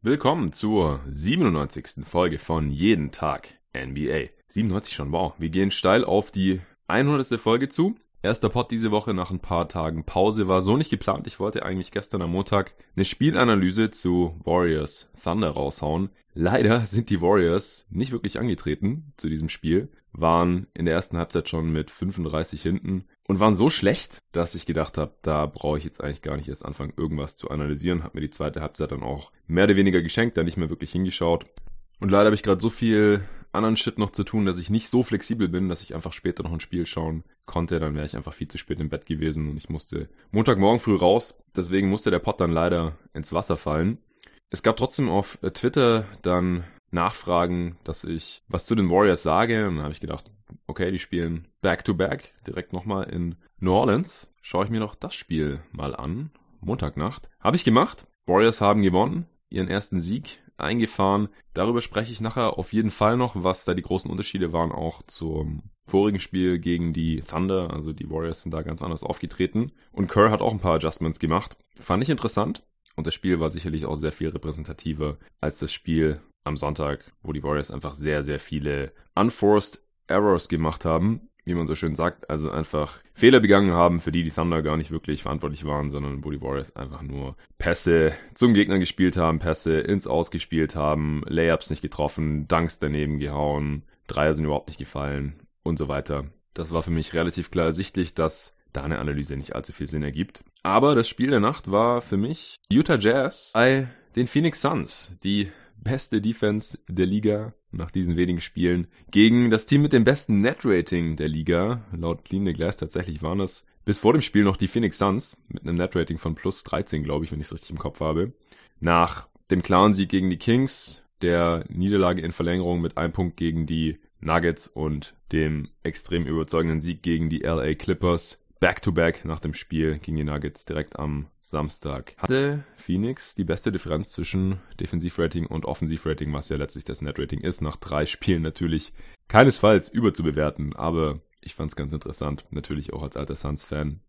Willkommen zur 97. Folge von Jeden Tag NBA. 97 schon, wow. Wir gehen steil auf die 100. Folge zu. Erster Pod diese Woche nach ein paar Tagen Pause war so nicht geplant. Ich wollte eigentlich gestern am Montag eine Spielanalyse zu Warriors Thunder raushauen. Leider sind die Warriors nicht wirklich angetreten zu diesem Spiel, waren in der ersten Halbzeit schon mit 35 hinten und waren so schlecht, dass ich gedacht habe, da brauche ich jetzt eigentlich gar nicht erst anfangen, irgendwas zu analysieren. Hab mir die zweite Halbzeit dann auch mehr oder weniger geschenkt, da nicht mehr wirklich hingeschaut. Und leider habe ich gerade so viel anderen Shit noch zu tun, dass ich nicht so flexibel bin, dass ich einfach später noch ein Spiel schauen konnte. Dann wäre ich einfach viel zu spät im Bett gewesen und ich musste Montagmorgen früh raus. Deswegen musste der Pod dann leider ins Wasser fallen. Es gab trotzdem auf Twitter dann Nachfragen, dass ich was zu den Warriors sage. Und dann habe ich gedacht, okay, die spielen Back-to-Back -back, direkt nochmal in New Orleans. Schaue ich mir doch das Spiel mal an. Montagnacht. Habe ich gemacht. Warriors haben gewonnen, ihren ersten Sieg eingefahren. Darüber spreche ich nachher auf jeden Fall noch, was da die großen Unterschiede waren, auch zum vorigen Spiel gegen die Thunder. Also die Warriors sind da ganz anders aufgetreten. Und Kerr hat auch ein paar Adjustments gemacht. Fand ich interessant. Und das Spiel war sicherlich auch sehr viel repräsentativer als das Spiel am Sonntag, wo die Warriors einfach sehr, sehr viele unforced Errors gemacht haben wie man so schön sagt, also einfach Fehler begangen haben, für die die Thunder gar nicht wirklich verantwortlich waren, sondern wo die Warriors einfach nur Pässe zum Gegner gespielt haben, Pässe ins Ausgespielt haben, Layups nicht getroffen, Dunks daneben gehauen, Dreier sind überhaupt nicht gefallen und so weiter. Das war für mich relativ klar ersichtlich, dass da eine Analyse nicht allzu viel Sinn ergibt. Aber das Spiel der Nacht war für mich Utah Jazz bei den Phoenix Suns, die beste Defense der Liga nach diesen wenigen Spielen gegen das Team mit dem besten Net-Rating der Liga. Laut Clean the Glass tatsächlich waren es bis vor dem Spiel noch die Phoenix Suns mit einem Net-Rating von plus 13, glaube ich, wenn ich es richtig im Kopf habe. Nach dem klaren Sieg gegen die Kings, der Niederlage in Verlängerung mit einem Punkt gegen die Nuggets und dem extrem überzeugenden Sieg gegen die LA Clippers Back-to-Back nach dem Spiel gegen die Nuggets direkt am Samstag. Hatte Phoenix die beste Differenz zwischen Defensivrating und Offensivrating, was ja letztlich das Netrating ist, nach drei Spielen natürlich keinesfalls überzubewerten, aber ich fand es ganz interessant, natürlich auch als alter Suns-Fan.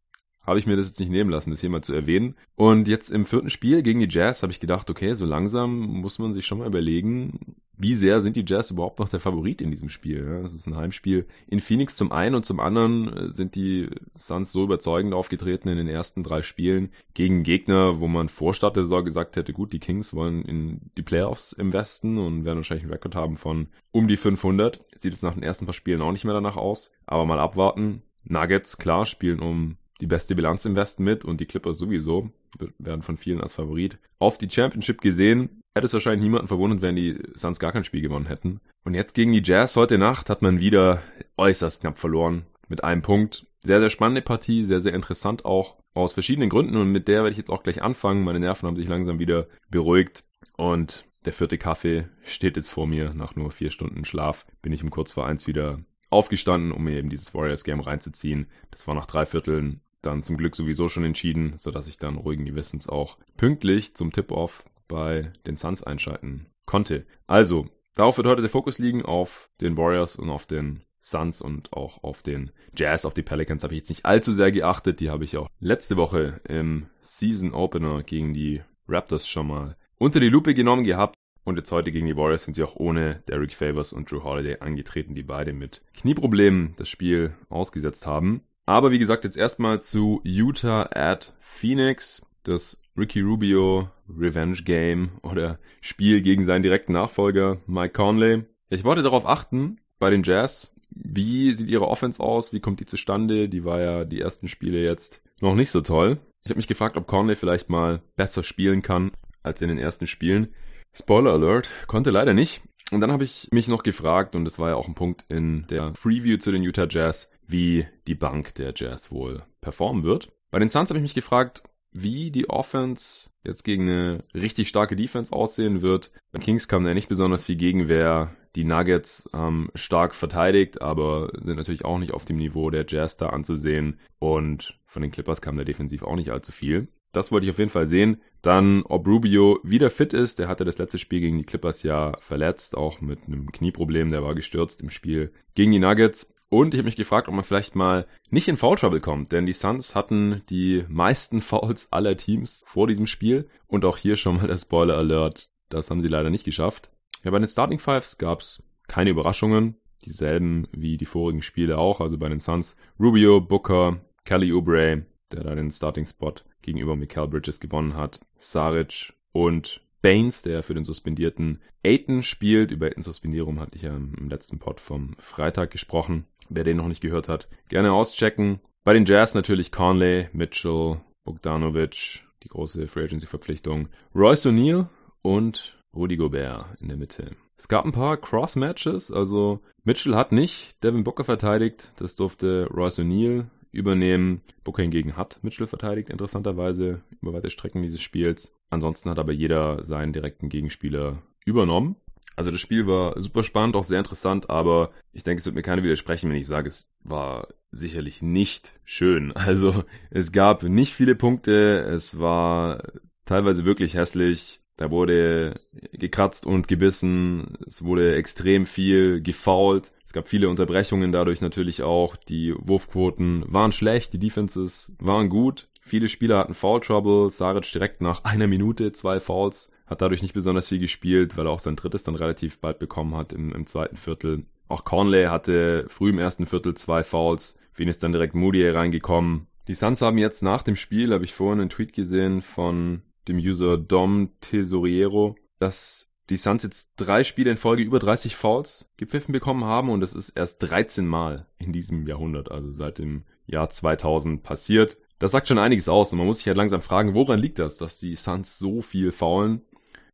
Habe ich mir das jetzt nicht nehmen lassen, das hier mal zu erwähnen. Und jetzt im vierten Spiel gegen die Jazz habe ich gedacht, okay, so langsam muss man sich schon mal überlegen, wie sehr sind die Jazz überhaupt noch der Favorit in diesem Spiel? Es ist ein Heimspiel in Phoenix zum einen und zum anderen äh, sind die Suns so überzeugend aufgetreten in den ersten drei Spielen gegen Gegner, wo man vor Start der Saison gesagt hätte, gut, die Kings wollen in die Playoffs im Westen und werden wahrscheinlich einen Rekord haben von um die 500. Sieht jetzt nach den ersten paar Spielen auch nicht mehr danach aus, aber mal abwarten. Nuggets, klar, spielen um die beste Bilanz im Westen mit und die Clippers sowieso, werden von vielen als Favorit auf die Championship gesehen hätte es wahrscheinlich niemanden verwundert, wenn die Suns gar kein Spiel gewonnen hätten. Und jetzt gegen die Jazz heute Nacht hat man wieder äußerst knapp verloren. Mit einem Punkt. Sehr, sehr spannende Partie, sehr, sehr interessant auch. Aus verschiedenen Gründen und mit der werde ich jetzt auch gleich anfangen. Meine Nerven haben sich langsam wieder beruhigt und der vierte Kaffee steht jetzt vor mir. Nach nur vier Stunden Schlaf bin ich um kurz vor eins wieder aufgestanden, um mir eben dieses Warriors Game reinzuziehen. Das war nach drei Vierteln dann zum Glück sowieso schon entschieden, sodass ich dann ruhigen Gewissens auch pünktlich zum Tip-Off bei den Suns einschalten konnte. Also, darauf wird heute der Fokus liegen, auf den Warriors und auf den Suns und auch auf den Jazz, auf die Pelicans habe ich jetzt nicht allzu sehr geachtet. Die habe ich auch letzte Woche im Season Opener gegen die Raptors schon mal unter die Lupe genommen gehabt. Und jetzt heute gegen die Warriors sind sie auch ohne Derek Favors und Drew Holiday angetreten, die beide mit Knieproblemen das Spiel ausgesetzt haben. Aber wie gesagt, jetzt erstmal zu Utah at Phoenix. Das Ricky Rubio Revenge Game oder Spiel gegen seinen direkten Nachfolger Mike Conley. Ich wollte darauf achten, bei den Jazz, wie sieht ihre Offense aus, wie kommt die zustande? Die war ja die ersten Spiele jetzt noch nicht so toll. Ich habe mich gefragt, ob Conley vielleicht mal besser spielen kann als in den ersten Spielen. Spoiler Alert, konnte leider nicht. Und dann habe ich mich noch gefragt, und das war ja auch ein Punkt in der Preview zu den Utah Jazz, wie die Bank der Jazz wohl performen wird. Bei den Suns habe ich mich gefragt, wie die Offense jetzt gegen eine richtig starke Defense aussehen wird. Bei Kings kam da nicht besonders viel Gegenwehr. Die Nuggets haben stark verteidigt, aber sind natürlich auch nicht auf dem Niveau der Jazz da anzusehen. Und von den Clippers kam da defensiv auch nicht allzu viel. Das wollte ich auf jeden Fall sehen. Dann, ob Rubio wieder fit ist. Der hatte das letzte Spiel gegen die Clippers ja verletzt, auch mit einem Knieproblem. Der war gestürzt im Spiel gegen die Nuggets. Und ich habe mich gefragt, ob man vielleicht mal nicht in Foul Trouble kommt, denn die Suns hatten die meisten Fouls aller Teams vor diesem Spiel. Und auch hier schon mal der Spoiler Alert. Das haben sie leider nicht geschafft. Ja, bei den Starting Fives gab es keine Überraschungen. Dieselben wie die vorigen Spiele auch. Also bei den Suns Rubio, Booker, Kelly Oubre, der da den Starting Spot gegenüber Mikael Bridges gewonnen hat, Saric und Baines, der für den suspendierten Aiton spielt. Über Aitons Suspendierung hatte ich ja im letzten Pod vom Freitag gesprochen. Wer den noch nicht gehört hat, gerne auschecken. Bei den Jazz natürlich Conley, Mitchell, Bogdanovic, die große Free Agency Verpflichtung, Royce O'Neal und Rudy Gobert in der Mitte. Es gab ein paar Cross-Matches, also Mitchell hat nicht Devin Booker verteidigt, das durfte Royce O'Neal übernehmen. Booker hingegen hat Mitchell verteidigt, interessanterweise über weite Strecken dieses Spiels. Ansonsten hat aber jeder seinen direkten Gegenspieler übernommen. Also das Spiel war super spannend, auch sehr interessant, aber ich denke, es wird mir keiner widersprechen, wenn ich sage, es war sicherlich nicht schön. Also es gab nicht viele Punkte, es war teilweise wirklich hässlich. Da wurde gekratzt und gebissen, es wurde extrem viel gefoult. Es gab viele Unterbrechungen dadurch natürlich auch. Die Wurfquoten waren schlecht, die Defenses waren gut. Viele Spieler hatten Foul Trouble. Saric direkt nach einer Minute zwei Fouls. Hat dadurch nicht besonders viel gespielt, weil er auch sein drittes dann relativ bald bekommen hat im, im zweiten Viertel. Auch Conley hatte früh im ersten Viertel zwei Fouls. Für ihn ist dann direkt Moody reingekommen. Die Suns haben jetzt nach dem Spiel, habe ich vorhin einen Tweet gesehen von dem User Dom Tesoriero, dass die Suns jetzt drei Spiele in Folge über 30 Fouls gepfiffen bekommen haben und das ist erst 13 Mal in diesem Jahrhundert, also seit dem Jahr 2000 passiert. Das sagt schon einiges aus und man muss sich halt langsam fragen, woran liegt das, dass die Suns so viel faulen?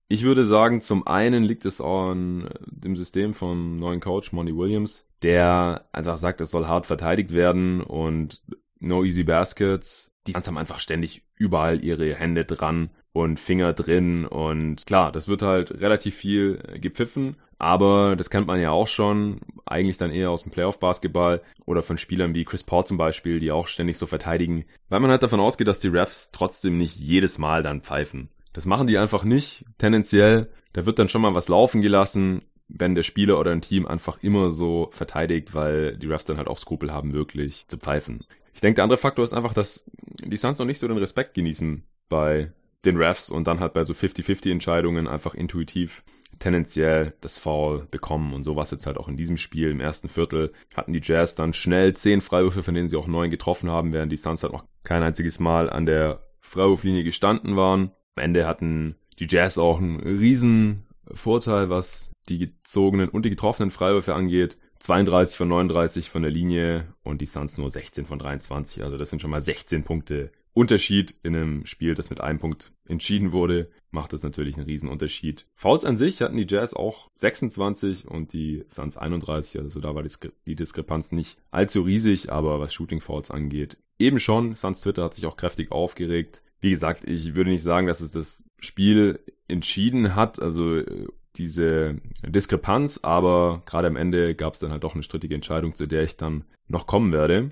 Ich würde sagen, zum einen liegt es an dem System vom neuen Coach Monty Williams, der einfach sagt, es soll hart verteidigt werden und no easy baskets. Die Suns haben einfach ständig überall ihre Hände dran und Finger drin und klar, das wird halt relativ viel gepfiffen, aber das kennt man ja auch schon, eigentlich dann eher aus dem Playoff-Basketball oder von Spielern wie Chris Paul zum Beispiel, die auch ständig so verteidigen, weil man halt davon ausgeht, dass die Refs trotzdem nicht jedes Mal dann pfeifen. Das machen die einfach nicht, tendenziell. Da wird dann schon mal was laufen gelassen, wenn der Spieler oder ein Team einfach immer so verteidigt, weil die Refs dann halt auch Skrupel haben, wirklich zu pfeifen. Ich denke, der andere Faktor ist einfach, dass die Suns noch nicht so den Respekt genießen bei den Refs und dann halt bei so 50-50 Entscheidungen einfach intuitiv tendenziell das Foul bekommen. Und so war es jetzt halt auch in diesem Spiel. Im ersten Viertel hatten die Jazz dann schnell zehn Freiwürfe, von denen sie auch neun getroffen haben, während die Suns halt noch kein einziges Mal an der Freiwurflinie gestanden waren. Am Ende hatten die Jazz auch einen riesen Vorteil, was die gezogenen und die getroffenen Freiwürfe angeht. 32 von 39 von der Linie und die Suns nur 16 von 23. Also das sind schon mal 16 Punkte Unterschied in einem Spiel, das mit einem Punkt entschieden wurde, macht das natürlich einen riesen Unterschied. Fouls an sich hatten die Jazz auch 26 und die Suns 31, also da war die, Diskrepanz nicht allzu riesig, aber was Shooting Fouls angeht, eben schon. Suns Twitter hat sich auch kräftig aufgeregt. Wie gesagt, ich würde nicht sagen, dass es das Spiel entschieden hat, also äh, diese Diskrepanz, aber gerade am Ende gab es dann halt doch eine strittige Entscheidung, zu der ich dann noch kommen werde.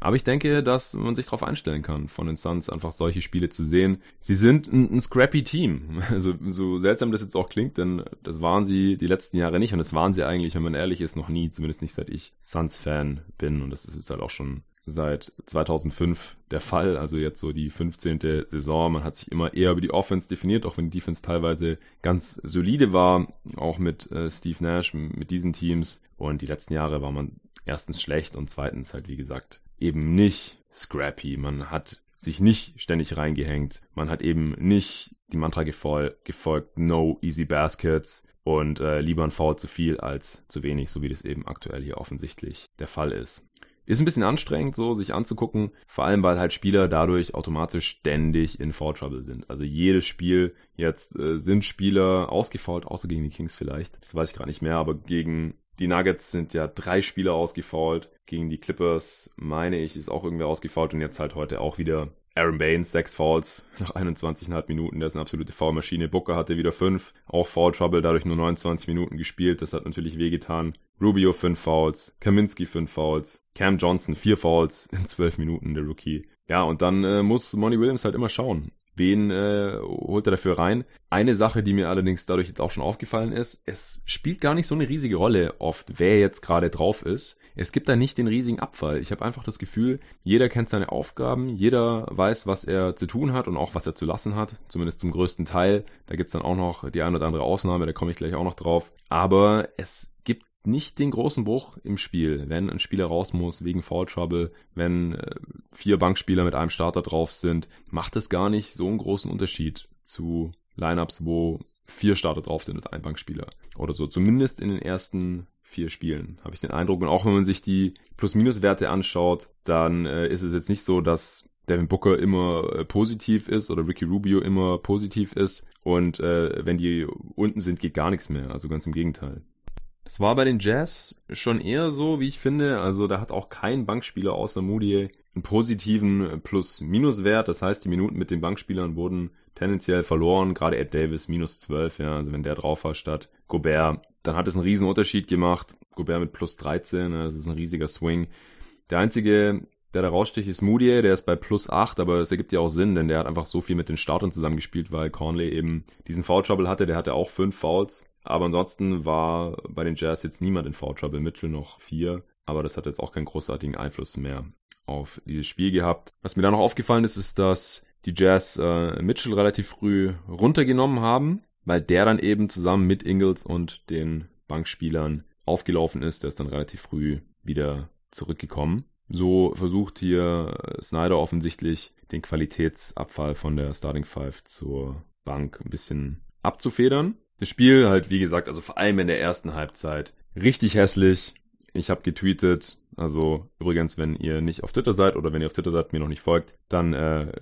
Aber ich denke, dass man sich darauf einstellen kann, von den Suns einfach solche Spiele zu sehen. Sie sind ein, ein, scrappy Team. Also so seltsam das jetzt auch klingt, denn das waren sie die letzten Jahre nicht und das waren sie eigentlich, wenn man ehrlich ist, noch nie. Zumindest nicht seit ich Suns-Fan bin und das ist jetzt halt auch schon seit 2005 der Fall. Also jetzt so die 15. Saison. Man hat sich immer eher über die Offense definiert, auch wenn die Defense teilweise ganz solide war, auch mit äh, Steve Nash, mit diesen Teams. Und die letzten Jahre war man erstens schlecht und zweitens halt, wie gesagt, eben nicht scrappy. Man hat sich nicht ständig reingehängt. Man hat eben nicht die Mantra gefol gefolgt, no easy baskets und äh, lieber ein Foul zu viel als zu wenig, so wie das eben aktuell hier offensichtlich der Fall ist. Ist ein bisschen anstrengend, so sich anzugucken, vor allem weil halt Spieler dadurch automatisch ständig in Foul Trouble sind. Also jedes Spiel jetzt äh, sind Spieler ausgefault, außer gegen die Kings vielleicht. Das weiß ich gerade nicht mehr, aber gegen die Nuggets sind ja drei Spieler ausgefault. Gegen die Clippers, meine ich, ist auch irgendwer ausgefault und jetzt halt heute auch wieder Aaron Baines, sechs Fouls nach 21,5 Minuten. Der ist eine absolute Foulmaschine. Booker hatte wieder fünf, auch Foul Trouble, dadurch nur 29 Minuten gespielt. Das hat natürlich wehgetan. Rubio fünf Fouls, Kaminski fünf Fouls, Cam Johnson vier Fouls in zwölf Minuten, der Rookie. Ja, und dann äh, muss Monty Williams halt immer schauen. Wen äh, holt er dafür rein? Eine Sache, die mir allerdings dadurch jetzt auch schon aufgefallen ist, es spielt gar nicht so eine riesige Rolle oft, wer jetzt gerade drauf ist. Es gibt da nicht den riesigen Abfall. Ich habe einfach das Gefühl, jeder kennt seine Aufgaben, jeder weiß, was er zu tun hat und auch was er zu lassen hat, zumindest zum größten Teil. Da gibt's dann auch noch die eine oder andere Ausnahme, da komme ich gleich auch noch drauf. Aber es gibt nicht den großen Bruch im Spiel, wenn ein Spieler raus muss wegen Foul Trouble, wenn äh, vier Bankspieler mit einem Starter drauf sind, macht es gar nicht so einen großen Unterschied zu Lineups, wo vier Starter drauf sind und ein Bankspieler oder so. Zumindest in den ersten vier Spielen, habe ich den Eindruck. Und auch wenn man sich die Plus-Minus-Werte anschaut, dann äh, ist es jetzt nicht so, dass Devin Booker immer äh, positiv ist oder Ricky Rubio immer positiv ist. Und äh, wenn die unten sind, geht gar nichts mehr. Also ganz im Gegenteil. Es war bei den Jazz schon eher so, wie ich finde. Also da hat auch kein Bankspieler außer Moody einen positiven Plus-Minus-Wert. Das heißt, die Minuten mit den Bankspielern wurden tendenziell verloren. Gerade Ed Davis minus 12, ja. Also wenn der drauf war statt Gobert, dann hat es einen riesen Unterschied gemacht. Gobert mit plus 13, das ist ein riesiger Swing. Der einzige, der da raussticht, ist Moody, der ist bei plus 8, aber es ergibt ja auch Sinn, denn der hat einfach so viel mit den Startern zusammengespielt, weil Conley eben diesen Foul Trouble hatte. Der hatte auch fünf Fouls aber ansonsten war bei den Jazz jetzt niemand in Foul Trouble, Mitchell noch vier. Aber das hat jetzt auch keinen großartigen Einfluss mehr auf dieses Spiel gehabt. Was mir da noch aufgefallen ist, ist, dass die Jazz äh, Mitchell relativ früh runtergenommen haben, weil der dann eben zusammen mit Ingles und den Bankspielern aufgelaufen ist. Der ist dann relativ früh wieder zurückgekommen. So versucht hier Snyder offensichtlich den Qualitätsabfall von der Starting Five zur Bank ein bisschen abzufedern. Das Spiel halt, wie gesagt, also vor allem in der ersten Halbzeit richtig hässlich. Ich habe getweetet, also übrigens, wenn ihr nicht auf Twitter seid oder wenn ihr auf Twitter seid, mir noch nicht folgt, dann äh,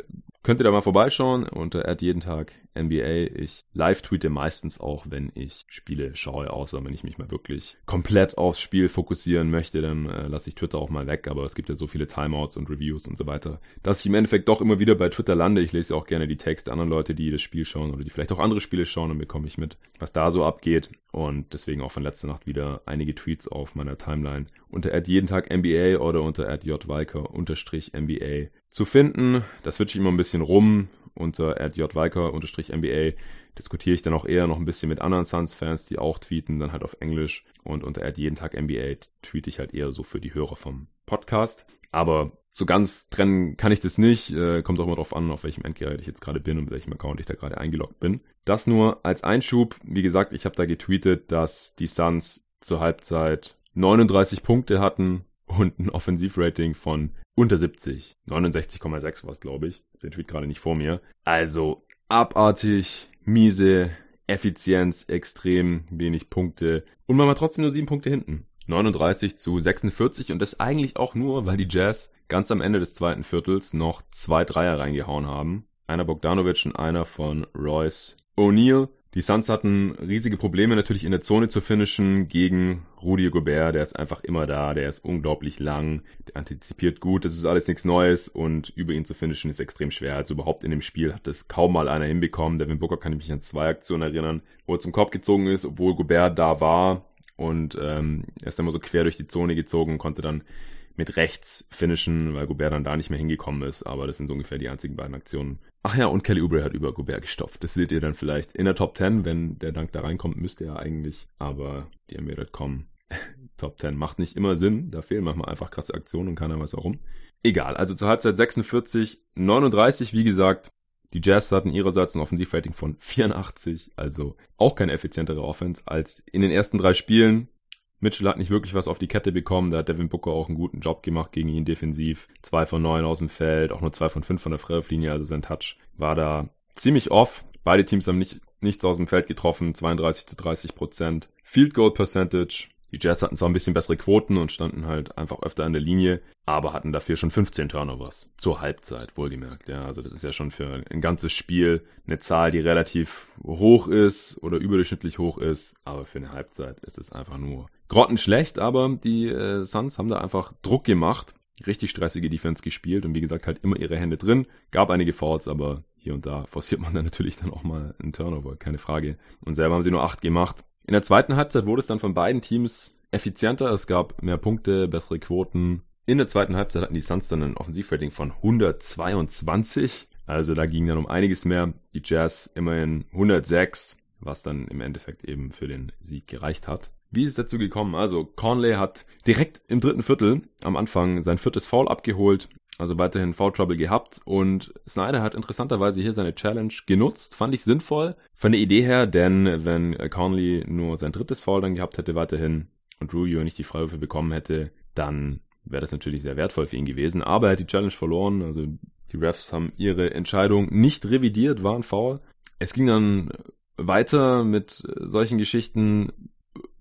könnt ihr da mal vorbeischauen unter Ad jeden Tag NBA. Ich live tweete meistens auch, wenn ich Spiele schaue, außer wenn ich mich mal wirklich komplett aufs Spiel fokussieren möchte, dann äh, lasse ich Twitter auch mal weg. Aber es gibt ja so viele Timeouts und Reviews und so weiter, dass ich im Endeffekt doch immer wieder bei Twitter lande. Ich lese ja auch gerne die Texte anderer Leute, die das Spiel schauen oder die vielleicht auch andere Spiele schauen und bekomme ich mit, was da so abgeht. Und deswegen auch von letzter Nacht wieder einige Tweets auf meiner Timeline unter jeden Tag NBA oder unter unterstrich NBA zu finden. Da switche ich immer ein bisschen rum. Unter @jwalker_nba diskutiere ich dann auch eher noch ein bisschen mit anderen Suns-Fans, die auch tweeten, dann halt auf Englisch. Und unter jeden Tag NBA tweete ich halt eher so für die Hörer vom Podcast. Aber so ganz trennen kann ich das nicht. Äh, kommt auch immer drauf an, auf welchem Endgerät ich jetzt gerade bin und mit welchem Account ich da gerade eingeloggt bin. Das nur als Einschub. Wie gesagt, ich habe da getweetet, dass die Suns zur Halbzeit 39 Punkte hatten und ein Offensivrating von unter 70. 69,6 war es, glaube ich. Den Tweet gerade nicht vor mir. Also abartig, miese, Effizienz, extrem wenig Punkte. Und man war trotzdem nur sieben Punkte hinten. 39 zu 46 und das eigentlich auch nur, weil die Jazz ganz am Ende des zweiten Viertels noch zwei Dreier reingehauen haben. Einer Bogdanovic und einer von Royce O'Neal. Die Suns hatten riesige Probleme natürlich in der Zone zu finishen gegen Rudy Gobert. Der ist einfach immer da, der ist unglaublich lang, der antizipiert gut, das ist alles nichts Neues und über ihn zu finishen ist extrem schwer. Also überhaupt in dem Spiel hat das kaum mal einer hinbekommen. Devin Booker kann ich mich an zwei Aktionen erinnern, wo er zum Korb gezogen ist, obwohl Gobert da war und ähm, er ist immer so quer durch die Zone gezogen und konnte dann mit rechts finishen, weil Gobert dann da nicht mehr hingekommen ist. Aber das sind so ungefähr die einzigen beiden Aktionen. Ach ja, und Kelly Oubre hat über Gobert gestopft. Das seht ihr dann vielleicht in der Top 10, wenn der Dank da reinkommt, müsste er eigentlich. Aber die NBA.com Top 10 macht nicht immer Sinn. Da fehlen manchmal einfach krasse Aktionen und keiner weiß warum. Egal, also zur Halbzeit 46, 39, wie gesagt. Die Jazz hatten ihrerseits ein Offensivrating von 84, also auch keine effizientere Offense als in den ersten drei Spielen. Mitchell hat nicht wirklich was auf die Kette bekommen. Da hat Devin Booker auch einen guten Job gemacht gegen ihn defensiv. Zwei von neun aus dem Feld, auch nur zwei von fünf von der Freiwurflinie. Also sein Touch war da ziemlich off. Beide Teams haben nicht, nichts aus dem Feld getroffen. 32 zu 30 Prozent. Field Goal Percentage die Jazz hatten zwar ein bisschen bessere Quoten und standen halt einfach öfter an der Linie, aber hatten dafür schon 15 Turnovers. Zur Halbzeit, wohlgemerkt. Ja, also das ist ja schon für ein ganzes Spiel eine Zahl, die relativ hoch ist oder überdurchschnittlich hoch ist, aber für eine Halbzeit ist es einfach nur grottenschlecht, aber die äh, Suns haben da einfach Druck gemacht, richtig stressige Defense gespielt und wie gesagt halt immer ihre Hände drin, gab einige Fouls, aber hier und da forciert man dann natürlich dann auch mal einen Turnover, keine Frage. Und selber haben sie nur acht gemacht. In der zweiten Halbzeit wurde es dann von beiden Teams effizienter, es gab mehr Punkte, bessere Quoten. In der zweiten Halbzeit hatten die Suns dann ein Offensivrating von 122. Also da ging dann um einiges mehr. Die Jazz immerhin 106, was dann im Endeffekt eben für den Sieg gereicht hat. Wie ist es dazu gekommen? Also, Conley hat direkt im dritten Viertel am Anfang sein viertes Foul abgeholt, also weiterhin Foul Trouble gehabt und Snyder hat interessanterweise hier seine Challenge genutzt, fand ich sinnvoll von der Idee her, denn wenn Conley nur sein drittes Foul dann gehabt hätte weiterhin und Rubio nicht die Freiwürfe bekommen hätte, dann wäre das natürlich sehr wertvoll für ihn gewesen, aber er hat die Challenge verloren, also die Refs haben ihre Entscheidung nicht revidiert, waren faul. Es ging dann weiter mit solchen Geschichten.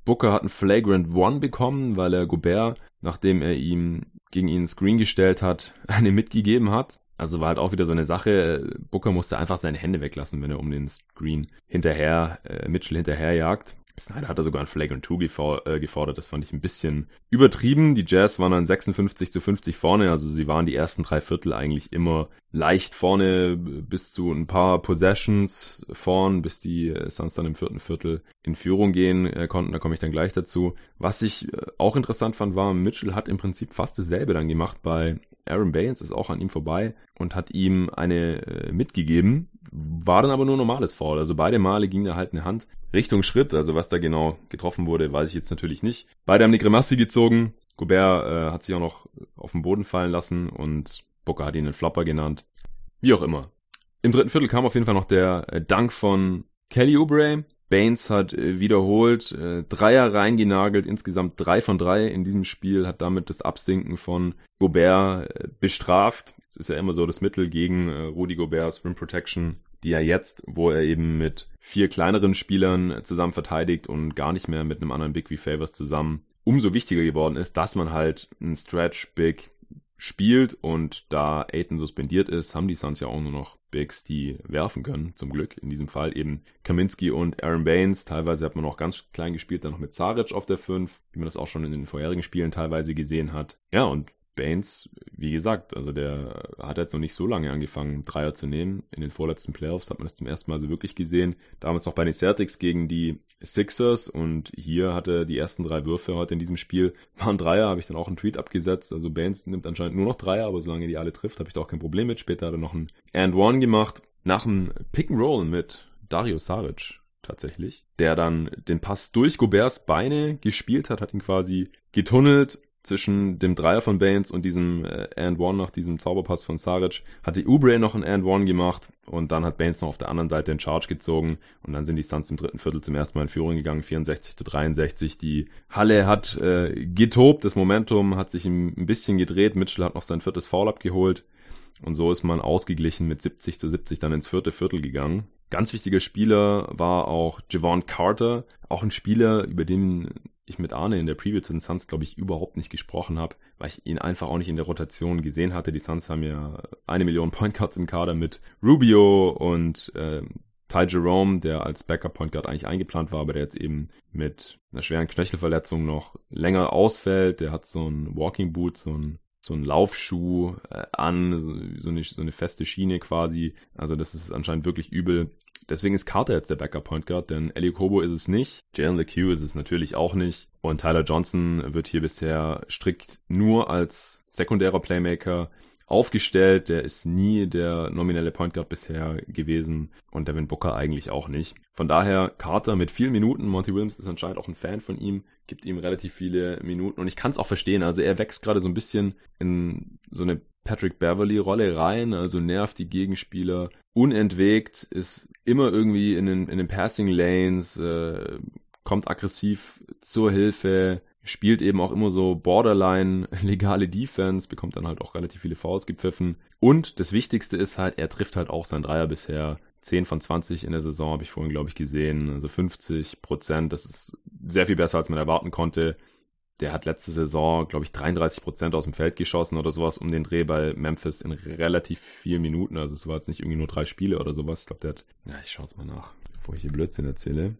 Booker hat einen Flagrant One bekommen, weil er Gobert, nachdem er ihm gegen ihn Screen gestellt hat, eine mitgegeben hat. Also war halt auch wieder so eine Sache. Booker musste einfach seine Hände weglassen, wenn er um den Screen hinterher, äh, Mitchell hinterherjagt. Snyder hat da sogar ein Flagrant 2 äh, gefordert. Das fand ich ein bisschen übertrieben. Die Jazz waren dann 56 zu 50 vorne. Also sie waren die ersten drei Viertel eigentlich immer leicht vorne bis zu ein paar Possessions vorn, bis die Suns dann im vierten Viertel in Führung gehen äh, konnten. Da komme ich dann gleich dazu. Was ich äh, auch interessant fand, war, Mitchell hat im Prinzip fast dasselbe dann gemacht bei Aaron Baines, ist auch an ihm vorbei und hat ihm eine mitgegeben. War dann aber nur normales Foul. Also beide Male ging da halt eine Hand Richtung Schritt. Also was da genau getroffen wurde, weiß ich jetzt natürlich nicht. Beide haben die Grimasse gezogen. Gobert äh, hat sich auch noch auf den Boden fallen lassen und Booker hat ihn einen Flopper genannt. Wie auch immer. Im dritten Viertel kam auf jeden Fall noch der äh, Dank von Kelly Oubre. Baines hat äh, wiederholt äh, Dreier reingenagelt, insgesamt drei von drei in diesem Spiel, hat damit das Absinken von Gobert äh, bestraft. Es ist ja immer so das Mittel gegen äh, Rudy Goberts Rim Protection die er jetzt, wo er eben mit vier kleineren Spielern zusammen verteidigt und gar nicht mehr mit einem anderen Big wie Favors zusammen, umso wichtiger geworden ist, dass man halt einen Stretch Big spielt und da Aiton suspendiert ist, haben die Suns ja auch nur noch Bigs, die werfen können, zum Glück. In diesem Fall eben Kaminski und Aaron Baines. Teilweise hat man auch ganz klein gespielt, dann noch mit Zaric auf der 5, wie man das auch schon in den vorherigen Spielen teilweise gesehen hat. Ja, und Baines, wie gesagt, also der hat jetzt noch nicht so lange angefangen, Dreier zu nehmen. In den vorletzten Playoffs hat man das zum ersten Mal so wirklich gesehen. Damals noch bei den Celtics gegen die Sixers und hier hatte die ersten drei Würfe heute in diesem Spiel waren Dreier, habe ich dann auch einen Tweet abgesetzt. Also Baines nimmt anscheinend nur noch Dreier, aber solange die alle trifft, habe ich da auch kein Problem mit. Später hat er noch ein And One gemacht. Nach dem Pick and Roll mit Dario Saric tatsächlich, der dann den Pass durch Goberts Beine gespielt hat, hat ihn quasi getunnelt zwischen dem Dreier von Baines und diesem äh, And One nach diesem Zauberpass von Saric hat die Ubre noch ein And One gemacht und dann hat Baines noch auf der anderen Seite den Charge gezogen und dann sind die Suns im dritten Viertel zum ersten Mal in Führung gegangen, 64 zu 63. Die Halle hat äh, getobt, das Momentum hat sich ein bisschen gedreht, Mitchell hat noch sein viertes Foul abgeholt und so ist man ausgeglichen mit 70 zu 70 dann ins vierte Viertel gegangen. Ganz wichtiger Spieler war auch Javon Carter, auch ein Spieler, über den ich mit Arne in der Preview zu den Suns, glaube ich, überhaupt nicht gesprochen habe, weil ich ihn einfach auch nicht in der Rotation gesehen hatte. Die Suns haben ja eine Million Point Guards im Kader mit Rubio und äh, Ty Jerome, der als Backup Point Guard eigentlich eingeplant war, aber der jetzt eben mit einer schweren Knöchelverletzung noch länger ausfällt. Der hat so ein Walking Boot, so ein so ein Laufschuh äh, an, so eine, so eine feste Schiene quasi. Also das ist anscheinend wirklich übel. Deswegen ist Carter jetzt der Backup Point Guard, denn Ellie Kobo ist es nicht, Jalen LeCue ist es natürlich auch nicht und Tyler Johnson wird hier bisher strikt nur als sekundärer Playmaker aufgestellt. Der ist nie der nominelle Point Guard bisher gewesen und Devin Booker eigentlich auch nicht. Von daher Carter mit vielen Minuten. Monty Williams ist anscheinend auch ein Fan von ihm, gibt ihm relativ viele Minuten und ich kann es auch verstehen. Also er wächst gerade so ein bisschen in so eine Patrick Beverly Rolle rein, also nervt die Gegenspieler unentwegt, ist immer irgendwie in den, in den Passing Lanes, äh, kommt aggressiv zur Hilfe, spielt eben auch immer so borderline legale Defense, bekommt dann halt auch relativ viele Fouls gepfiffen. Und das Wichtigste ist halt, er trifft halt auch sein Dreier bisher. 10 von 20 in der Saison habe ich vorhin, glaube ich, gesehen. Also 50 Prozent. Das ist sehr viel besser, als man erwarten konnte. Der hat letzte Saison, glaube ich, 33 Prozent aus dem Feld geschossen oder sowas um den Dreh bei Memphis in relativ vielen Minuten. Also es war jetzt nicht irgendwie nur drei Spiele oder sowas. Ich glaube, der hat, ja, ich schaue es mal nach, bevor ich hier Blödsinn erzähle.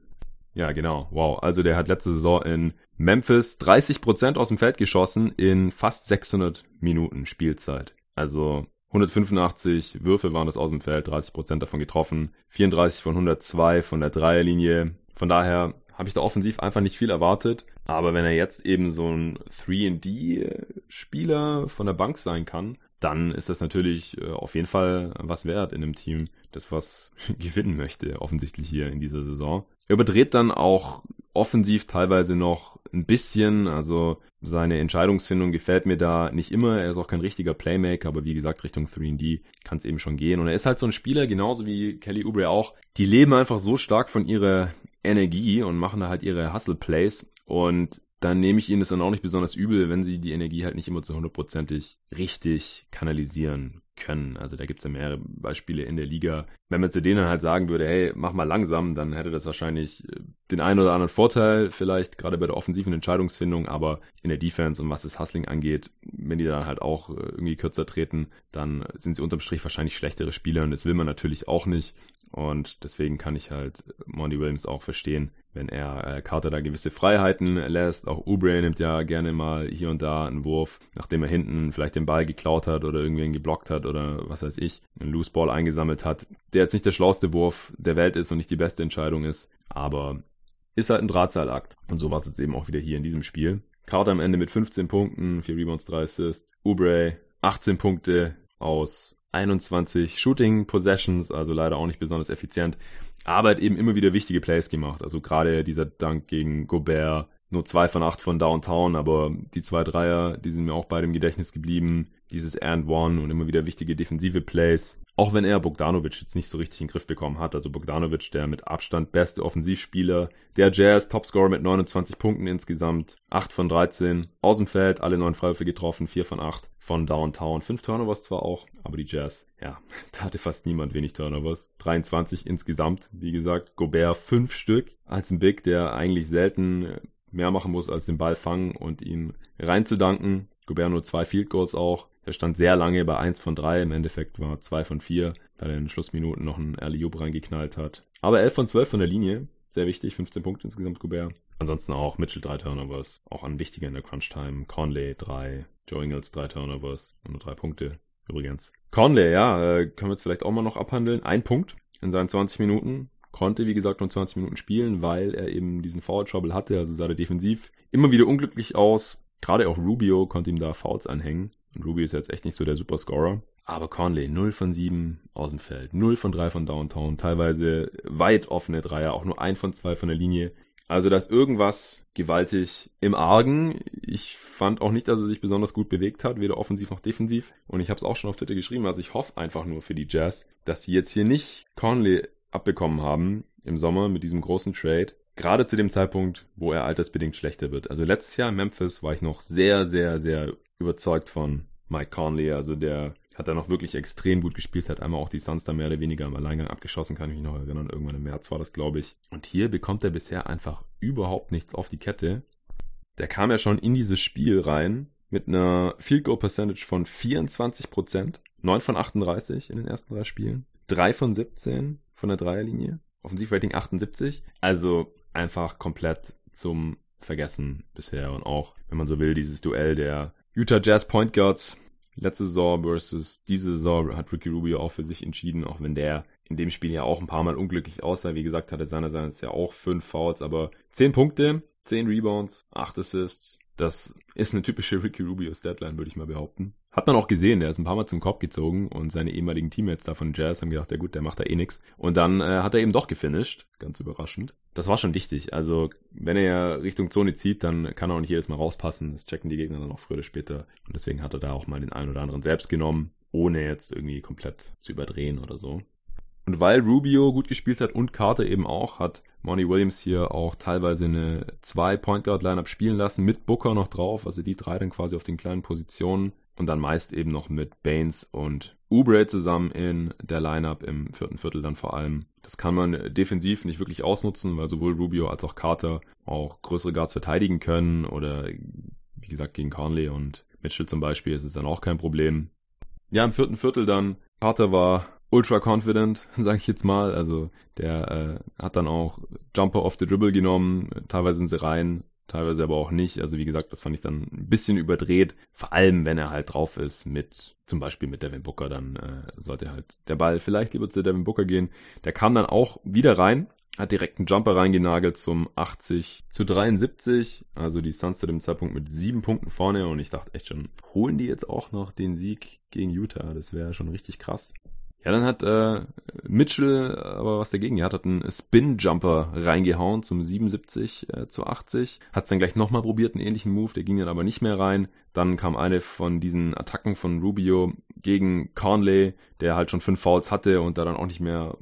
Ja, genau. Wow. Also der hat letzte Saison in Memphis 30 Prozent aus dem Feld geschossen in fast 600 Minuten Spielzeit. Also 185 Würfe waren das aus dem Feld, 30 Prozent davon getroffen, 34 von 102 von der Dreierlinie. Von daher habe ich da offensiv einfach nicht viel erwartet. Aber wenn er jetzt eben so ein 3D-Spieler von der Bank sein kann, dann ist das natürlich äh, auf jeden Fall was wert in einem Team, das was gewinnen möchte, offensichtlich hier in dieser Saison. Er überdreht dann auch offensiv teilweise noch ein bisschen. Also seine Entscheidungsfindung gefällt mir da nicht immer. Er ist auch kein richtiger Playmaker, aber wie gesagt, Richtung 3D kann es eben schon gehen. Und er ist halt so ein Spieler, genauso wie Kelly Oubre auch. Die leben einfach so stark von ihrer Energie und machen da halt ihre Hustle-Plays. Und dann nehme ich ihnen das dann auch nicht besonders übel, wenn sie die Energie halt nicht immer zu hundertprozentig richtig kanalisieren können. Also da gibt es ja mehrere Beispiele in der Liga. Wenn man zu denen halt sagen würde, hey, mach mal langsam, dann hätte das wahrscheinlich äh, den einen oder anderen Vorteil, vielleicht gerade bei der offensiven Entscheidungsfindung, aber in der Defense und was das Hustling angeht, wenn die dann halt auch äh, irgendwie kürzer treten, dann sind sie unterm Strich wahrscheinlich schlechtere Spieler und das will man natürlich auch nicht. Und deswegen kann ich halt Monty Williams auch verstehen, wenn er äh, Carter da gewisse Freiheiten lässt. Auch Oubre nimmt ja gerne mal hier und da einen Wurf, nachdem er hinten vielleicht den Ball geklaut hat oder irgendwen geblockt hat oder was weiß ich, einen Loose Ball eingesammelt hat, der jetzt nicht der schlauste Wurf der Welt ist und nicht die beste Entscheidung ist, aber ist halt ein Drahtseilakt. Und so war es jetzt eben auch wieder hier in diesem Spiel. Carter am Ende mit 15 Punkten, 4 Rebounds, 3 Assists. Oubre 18 Punkte aus 21 Shooting Possessions, also leider auch nicht besonders effizient, aber hat eben immer wieder wichtige Plays gemacht. Also gerade dieser Dank gegen Gobert, nur zwei von acht von Downtown, aber die zwei Dreier, die sind mir auch beide im Gedächtnis geblieben. Dieses and one und immer wieder wichtige defensive Plays. Auch wenn er Bogdanovic jetzt nicht so richtig in den Griff bekommen hat. Also Bogdanovic, der mit Abstand beste Offensivspieler. Der Jazz, Topscorer mit 29 Punkten insgesamt. 8 von 13. Aus dem Feld, alle neun Freiwürfe getroffen, 4 von 8 von Downtown. 5 Turnovers zwar auch, aber die Jazz, ja, da hatte fast niemand wenig Turnovers. 23 insgesamt, wie gesagt. Gobert 5 Stück als ein Big, der eigentlich selten mehr machen muss, als den Ball fangen und ihn reinzudanken. Gobert nur zwei Field Goals auch. Er stand sehr lange bei 1 von 3. Im Endeffekt war 2 von 4, weil er in den Schlussminuten noch einen Early reingeknallt hat. Aber 11 von 12 von der Linie. Sehr wichtig. 15 Punkte insgesamt Gobert. Ansonsten auch Mitchell 3 Turnovers. Auch ein wichtiger in der Crunch Time. Conley 3. Joe Ingles 3 Turnovers. Und nur 3 Punkte. Übrigens. Conley, ja, äh, können wir jetzt vielleicht auch mal noch abhandeln. Ein Punkt in seinen 20 Minuten. Konnte, wie gesagt, nur 20 Minuten spielen, weil er eben diesen Foul Trouble hatte. Also sah er defensiv immer wieder unglücklich aus. Gerade auch Rubio konnte ihm da Fouls anhängen. Und Ruby ist jetzt echt nicht so der Superscorer. Aber Conley, 0 von 7 aus dem Feld, 0 von 3 von Downtown, teilweise weit offene Dreier, auch nur 1 von 2 von der Linie. Also da ist irgendwas gewaltig im Argen. Ich fand auch nicht, dass er sich besonders gut bewegt hat, weder offensiv noch defensiv. Und ich habe es auch schon auf Twitter geschrieben, also ich hoffe einfach nur für die Jazz, dass sie jetzt hier nicht Conley abbekommen haben im Sommer mit diesem großen Trade. Gerade zu dem Zeitpunkt, wo er altersbedingt schlechter wird. Also letztes Jahr in Memphis war ich noch sehr, sehr, sehr überzeugt von Mike Conley. Also der hat da noch wirklich extrem gut gespielt, hat einmal auch die Suns da mehr oder weniger im Alleingang abgeschossen, kann ich mich noch erinnern. Irgendwann im März war das, glaube ich. Und hier bekommt er bisher einfach überhaupt nichts auf die Kette. Der kam ja schon in dieses Spiel rein mit einer Field Goal Percentage von 24%, 9 von 38 in den ersten drei Spielen, 3 von 17 von der Dreierlinie, Offensivrating 78. Also einfach komplett zum Vergessen bisher. Und auch, wenn man so will, dieses Duell der Utah Jazz Point Guards letzte Saison versus diese Saison hat Ricky Rubio auch für sich entschieden, auch wenn der in dem Spiel ja auch ein paar Mal unglücklich aussah. Wie gesagt, hatte seinerseits ja auch fünf Fouls, aber zehn Punkte, zehn Rebounds, acht Assists. Das ist eine typische Ricky Rubio Statline, würde ich mal behaupten. Hat man auch gesehen, der ist ein paar Mal zum Kopf gezogen und seine ehemaligen Teammates da von Jazz haben gedacht, ja gut, der macht da eh nix. Und dann äh, hat er eben doch gefinisht, ganz überraschend. Das war schon wichtig. Also, wenn er Richtung Zone zieht, dann kann er auch nicht jedes Mal rauspassen. Das checken die Gegner dann auch früher oder später. Und deswegen hat er da auch mal den einen oder anderen selbst genommen, ohne jetzt irgendwie komplett zu überdrehen oder so. Und weil Rubio gut gespielt hat und Carter eben auch, hat Monty Williams hier auch teilweise eine zwei Point Guard Lineup spielen lassen mit Booker noch drauf, also die drei dann quasi auf den kleinen Positionen und dann meist eben noch mit Baines und Oubre zusammen in der Lineup im vierten Viertel dann vor allem. Das kann man defensiv nicht wirklich ausnutzen, weil sowohl Rubio als auch Carter auch größere Guards verteidigen können oder wie gesagt gegen Conley und Mitchell zum Beispiel ist es dann auch kein Problem. Ja, im vierten Viertel dann. Carter war ultra confident, sage ich jetzt mal. Also der äh, hat dann auch Jumper off the Dribble genommen. Teilweise sind sie rein, teilweise aber auch nicht. Also wie gesagt, das fand ich dann ein bisschen überdreht. Vor allem, wenn er halt drauf ist mit, zum Beispiel mit Devin Booker, dann äh, sollte halt der Ball vielleicht lieber zu Devin Booker gehen. Der kam dann auch wieder rein, hat direkt einen Jumper reingenagelt zum 80 zu 73. Also die Suns zu dem Zeitpunkt mit sieben Punkten vorne und ich dachte echt schon, holen die jetzt auch noch den Sieg gegen Utah? Das wäre schon richtig krass. Ja, dann hat äh, Mitchell aber was dagegen. Er hat einen Spin-Jumper reingehauen zum 77 äh, zu 80. Hat es dann gleich nochmal probiert, einen ähnlichen Move, der ging dann aber nicht mehr rein. Dann kam eine von diesen Attacken von Rubio gegen Conley, der halt schon fünf Fouls hatte und da dann auch nicht mehr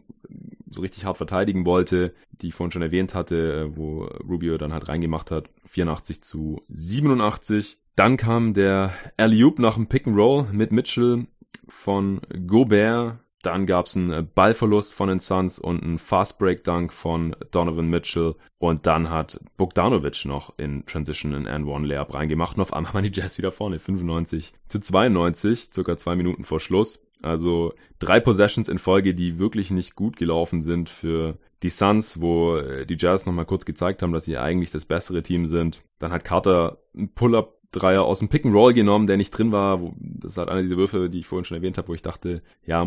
so richtig hart verteidigen wollte, die ich vorhin schon erwähnt hatte, wo Rubio dann halt reingemacht hat. 84 zu 87. Dann kam der Alley-Oop nach dem Pick and Roll mit Mitchell von Gobert. Dann gab es einen Ballverlust von den Suns und einen Fast Break Dunk von Donovan Mitchell. Und dann hat Bogdanovic noch in Transition in and One Layup reingemacht. Und auf einmal waren die Jazz wieder vorne. 95 zu 92, circa zwei Minuten vor Schluss. Also drei Possessions in Folge, die wirklich nicht gut gelaufen sind für die Suns, wo die Jazz nochmal kurz gezeigt haben, dass sie eigentlich das bessere Team sind. Dann hat Carter einen Pull-up Dreier aus dem Pick and Roll genommen, der nicht drin war. Das ist halt einer dieser Würfe, die ich vorhin schon erwähnt habe, wo ich dachte, ja,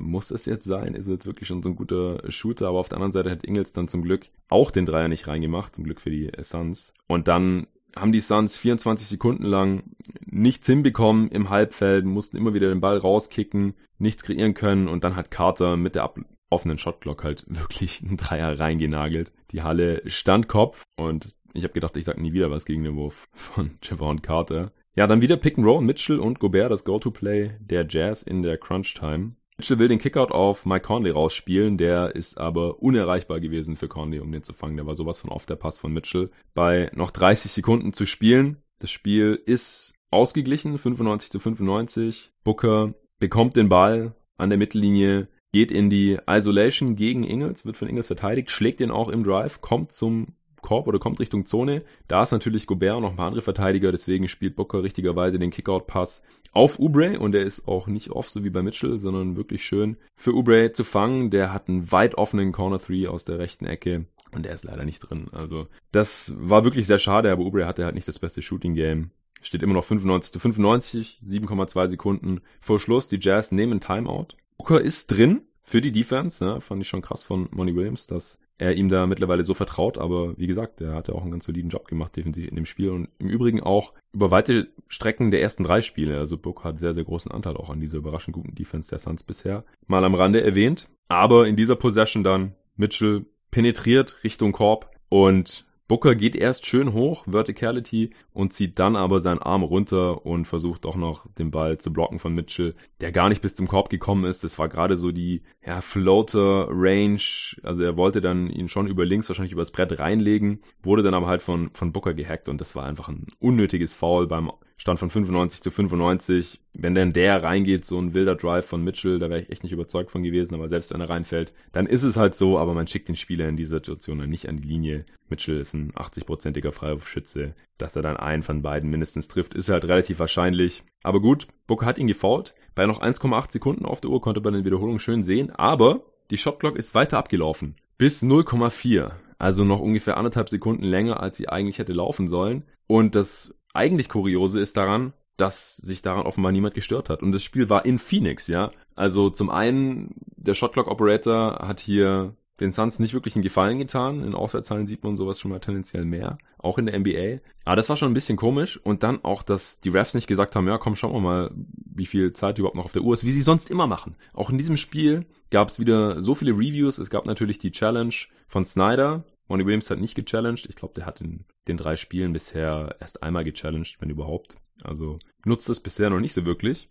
muss das jetzt sein? Ist er jetzt wirklich schon so ein guter Shooter? Aber auf der anderen Seite hat Ingels dann zum Glück auch den Dreier nicht reingemacht, zum Glück für die Suns. Und dann haben die Suns 24 Sekunden lang nichts hinbekommen im Halbfeld, mussten immer wieder den Ball rauskicken, nichts kreieren können und dann hat Carter mit der offenen Shotglock halt wirklich einen Dreier reingenagelt. Die Halle stand Kopf und ich habe gedacht, ich sag nie wieder was gegen den Wurf von Javon Carter. Ja, dann wieder Pick and Roll, Mitchell und Gobert, das Go-To-Play der Jazz in der Crunch-Time. Mitchell will den Kickout auf Mike Conley rausspielen, der ist aber unerreichbar gewesen für Conley, um den zu fangen. Der war sowas von oft der Pass von Mitchell. Bei noch 30 Sekunden zu spielen, das Spiel ist ausgeglichen, 95 zu 95. Booker bekommt den Ball an der Mittellinie, geht in die Isolation gegen Ingles, wird von Ingles verteidigt, schlägt den auch im Drive, kommt zum Korb oder kommt Richtung Zone. Da ist natürlich Gobert und noch ein paar andere Verteidiger, deswegen spielt Booker richtigerweise den Kickout-Pass auf Ubre und der ist auch nicht off, so wie bei Mitchell, sondern wirklich schön für Ubre zu fangen. Der hat einen weit offenen Corner 3 aus der rechten Ecke und der ist leider nicht drin. Also das war wirklich sehr schade, aber Ubre hatte halt nicht das beste Shooting-Game. Steht immer noch 95 zu 95, 7,2 Sekunden vor Schluss. Die Jazz nehmen Timeout. Booker ist drin für die Defense, ja, fand ich schon krass von Money Williams, dass er ihm da mittlerweile so vertraut, aber wie gesagt, er hat ja auch einen ganz soliden Job gemacht defensiv in dem Spiel und im Übrigen auch über weite Strecken der ersten drei Spiele. Also Book hat sehr, sehr großen Anteil auch an dieser überraschend guten Defense der Suns bisher. Mal am Rande erwähnt. Aber in dieser Possession dann Mitchell penetriert Richtung Korb und Booker geht erst schön hoch, Verticality, und zieht dann aber seinen Arm runter und versucht doch noch den Ball zu blocken von Mitchell, der gar nicht bis zum Korb gekommen ist. Das war gerade so die ja, Floater Range. Also er wollte dann ihn schon über links wahrscheinlich übers Brett reinlegen, wurde dann aber halt von, von Booker gehackt und das war einfach ein unnötiges Foul beim Stand von 95 zu 95. Wenn denn der reingeht, so ein wilder Drive von Mitchell, da wäre ich echt nicht überzeugt von gewesen, aber selbst wenn er reinfällt, dann ist es halt so, aber man schickt den Spieler in dieser Situation dann nicht an die Linie. Mitchell ist ein 80-prozentiger Freiwurfschütze. Dass er dann einen von beiden mindestens trifft, ist halt relativ wahrscheinlich. Aber gut, Booker hat ihn gefault. Bei noch 1,8 Sekunden auf der Uhr konnte man den Wiederholung schön sehen, aber die Shotclock ist weiter abgelaufen. Bis 0,4. Also noch ungefähr anderthalb Sekunden länger, als sie eigentlich hätte laufen sollen. Und das eigentlich Kuriose ist daran, dass sich daran offenbar niemand gestört hat. Und das Spiel war in Phoenix, ja. Also zum einen, der Shotclock Operator hat hier den Suns nicht wirklich einen Gefallen getan. In Auswärtshallen sieht man sowas schon mal tendenziell mehr. Auch in der NBA. Aber das war schon ein bisschen komisch. Und dann auch, dass die Refs nicht gesagt haben, ja komm, schauen wir mal, wie viel Zeit überhaupt noch auf der Uhr ist, wie sie sonst immer machen. Auch in diesem Spiel gab es wieder so viele Reviews. Es gab natürlich die Challenge von Snyder, Monty Williams hat nicht gechallenged. Ich glaube, der hat in den drei Spielen bisher erst einmal gechallenged, wenn überhaupt. Also nutzt es bisher noch nicht so wirklich.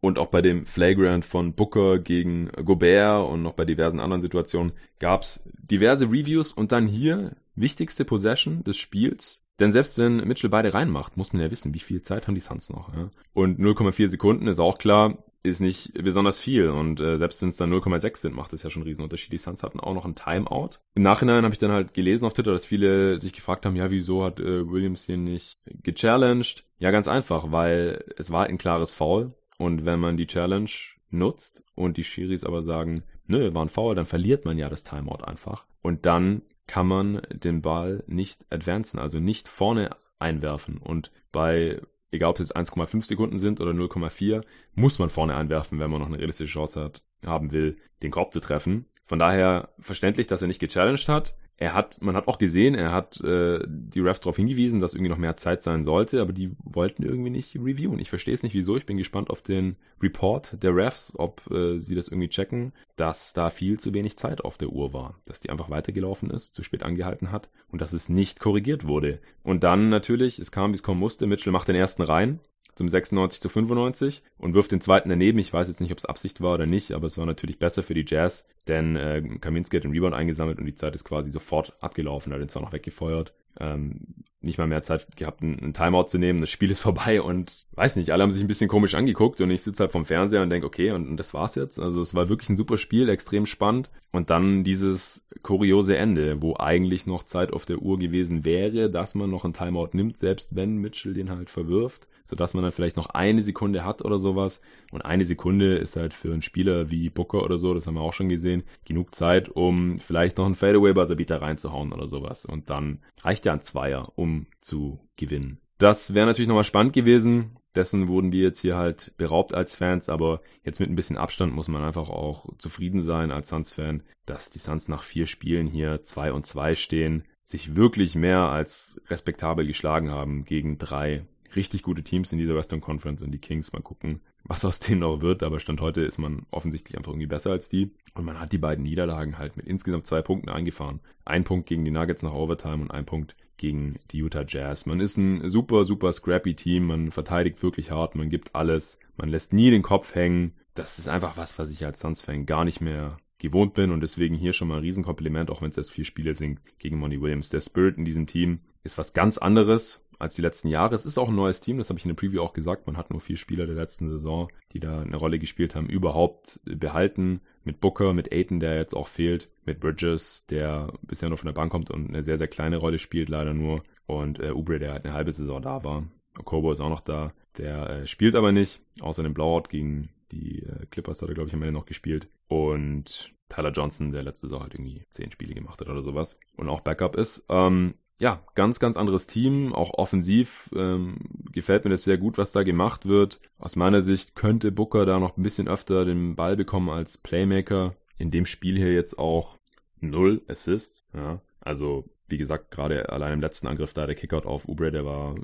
Und auch bei dem Flagrant von Booker gegen Gobert und noch bei diversen anderen Situationen gab es diverse Reviews und dann hier wichtigste Possession des Spiels. Denn selbst wenn Mitchell beide reinmacht, muss man ja wissen, wie viel Zeit haben die Suns noch. Ja? Und 0,4 Sekunden ist auch klar, ist nicht besonders viel. Und äh, selbst wenn es dann 0,6 sind, macht es ja schon einen Riesenunterschied. Die Suns hatten auch noch ein Timeout. Im Nachhinein habe ich dann halt gelesen auf Twitter, dass viele sich gefragt haben, ja, wieso hat äh, Williams hier nicht gechallenged? Ja, ganz einfach, weil es war ein klares Foul. Und wenn man die Challenge nutzt und die Schiris aber sagen, nö, war ein Foul, dann verliert man ja das Timeout einfach. Und dann kann man den Ball nicht advancen, also nicht vorne einwerfen. Und bei egal ob es jetzt 1,5 Sekunden sind oder 0,4, muss man vorne einwerfen, wenn man noch eine realistische Chance hat, haben will, den Korb zu treffen. Von daher verständlich, dass er nicht gechallenged hat. Er hat, man hat auch gesehen, er hat äh, die Refs darauf hingewiesen, dass irgendwie noch mehr Zeit sein sollte, aber die wollten irgendwie nicht reviewen. Ich verstehe es nicht, wieso. Ich bin gespannt auf den Report der Refs, ob äh, sie das irgendwie checken, dass da viel zu wenig Zeit auf der Uhr war, dass die einfach weitergelaufen ist, zu spät angehalten hat und dass es nicht korrigiert wurde. Und dann natürlich, es kam, wie es kommen musste, Mitchell macht den ersten rein, zum 96 zu 95 und wirft den zweiten daneben. Ich weiß jetzt nicht, ob es Absicht war oder nicht, aber es war natürlich besser für die Jazz, denn äh, Kaminski hat den Rebound eingesammelt und die Zeit ist quasi sofort abgelaufen, hat den zwar noch weggefeuert. Ähm, nicht mal mehr Zeit gehabt, einen Timeout zu nehmen. Das Spiel ist vorbei und weiß nicht, alle haben sich ein bisschen komisch angeguckt und ich sitze halt vom Fernseher und denke, okay, und, und, das war's jetzt. Also es war wirklich ein super Spiel, extrem spannend. Und dann dieses kuriose Ende, wo eigentlich noch Zeit auf der Uhr gewesen wäre, dass man noch einen Timeout nimmt, selbst wenn Mitchell den halt verwirft sodass man dann vielleicht noch eine Sekunde hat oder sowas. Und eine Sekunde ist halt für einen Spieler wie Booker oder so, das haben wir auch schon gesehen, genug Zeit, um vielleicht noch einen Fadeaway-Buzzerbeater reinzuhauen oder sowas. Und dann reicht ja ein Zweier, um zu gewinnen. Das wäre natürlich nochmal spannend gewesen. Dessen wurden wir jetzt hier halt beraubt als Fans, aber jetzt mit ein bisschen Abstand muss man einfach auch zufrieden sein als Suns-Fan, dass die Suns nach vier Spielen hier zwei und zwei stehen, sich wirklich mehr als respektabel geschlagen haben gegen drei richtig gute Teams in dieser Western Conference und die Kings. Mal gucken, was aus denen noch wird. Aber Stand heute ist man offensichtlich einfach irgendwie besser als die. Und man hat die beiden Niederlagen halt mit insgesamt zwei Punkten eingefahren. Ein Punkt gegen die Nuggets nach Overtime und ein Punkt gegen die Utah Jazz. Man ist ein super, super scrappy Team. Man verteidigt wirklich hart. Man gibt alles. Man lässt nie den Kopf hängen. Das ist einfach was, was ich als Suns-Fan gar nicht mehr gewohnt bin und deswegen hier schon mal ein Riesenkompliment, auch wenn es erst vier Spiele sind gegen Monty Williams. Der Spirit in diesem Team ist was ganz anderes als die letzten Jahre. Es ist auch ein neues Team, das habe ich in der Preview auch gesagt. Man hat nur vier Spieler der letzten Saison, die da eine Rolle gespielt haben, überhaupt behalten. Mit Booker, mit Aiton, der jetzt auch fehlt, mit Bridges, der bisher nur von der Bank kommt und eine sehr, sehr kleine Rolle spielt, leider nur. Und äh, Ubre, der halt eine halbe Saison da war. Okobo ist auch noch da. Der äh, spielt aber nicht, außer dem Blowout gegen die äh, Clippers hat er, glaube ich, am Ende noch gespielt. Und Tyler Johnson, der letzte Saison halt irgendwie zehn Spiele gemacht hat oder sowas und auch Backup ist. Ähm, ja, ganz, ganz anderes Team, auch offensiv ähm, gefällt mir das sehr gut, was da gemacht wird. Aus meiner Sicht könnte Booker da noch ein bisschen öfter den Ball bekommen als Playmaker. In dem Spiel hier jetzt auch null Assists. Ja, also wie gesagt, gerade allein im letzten Angriff da der Kickout auf Ubre, der war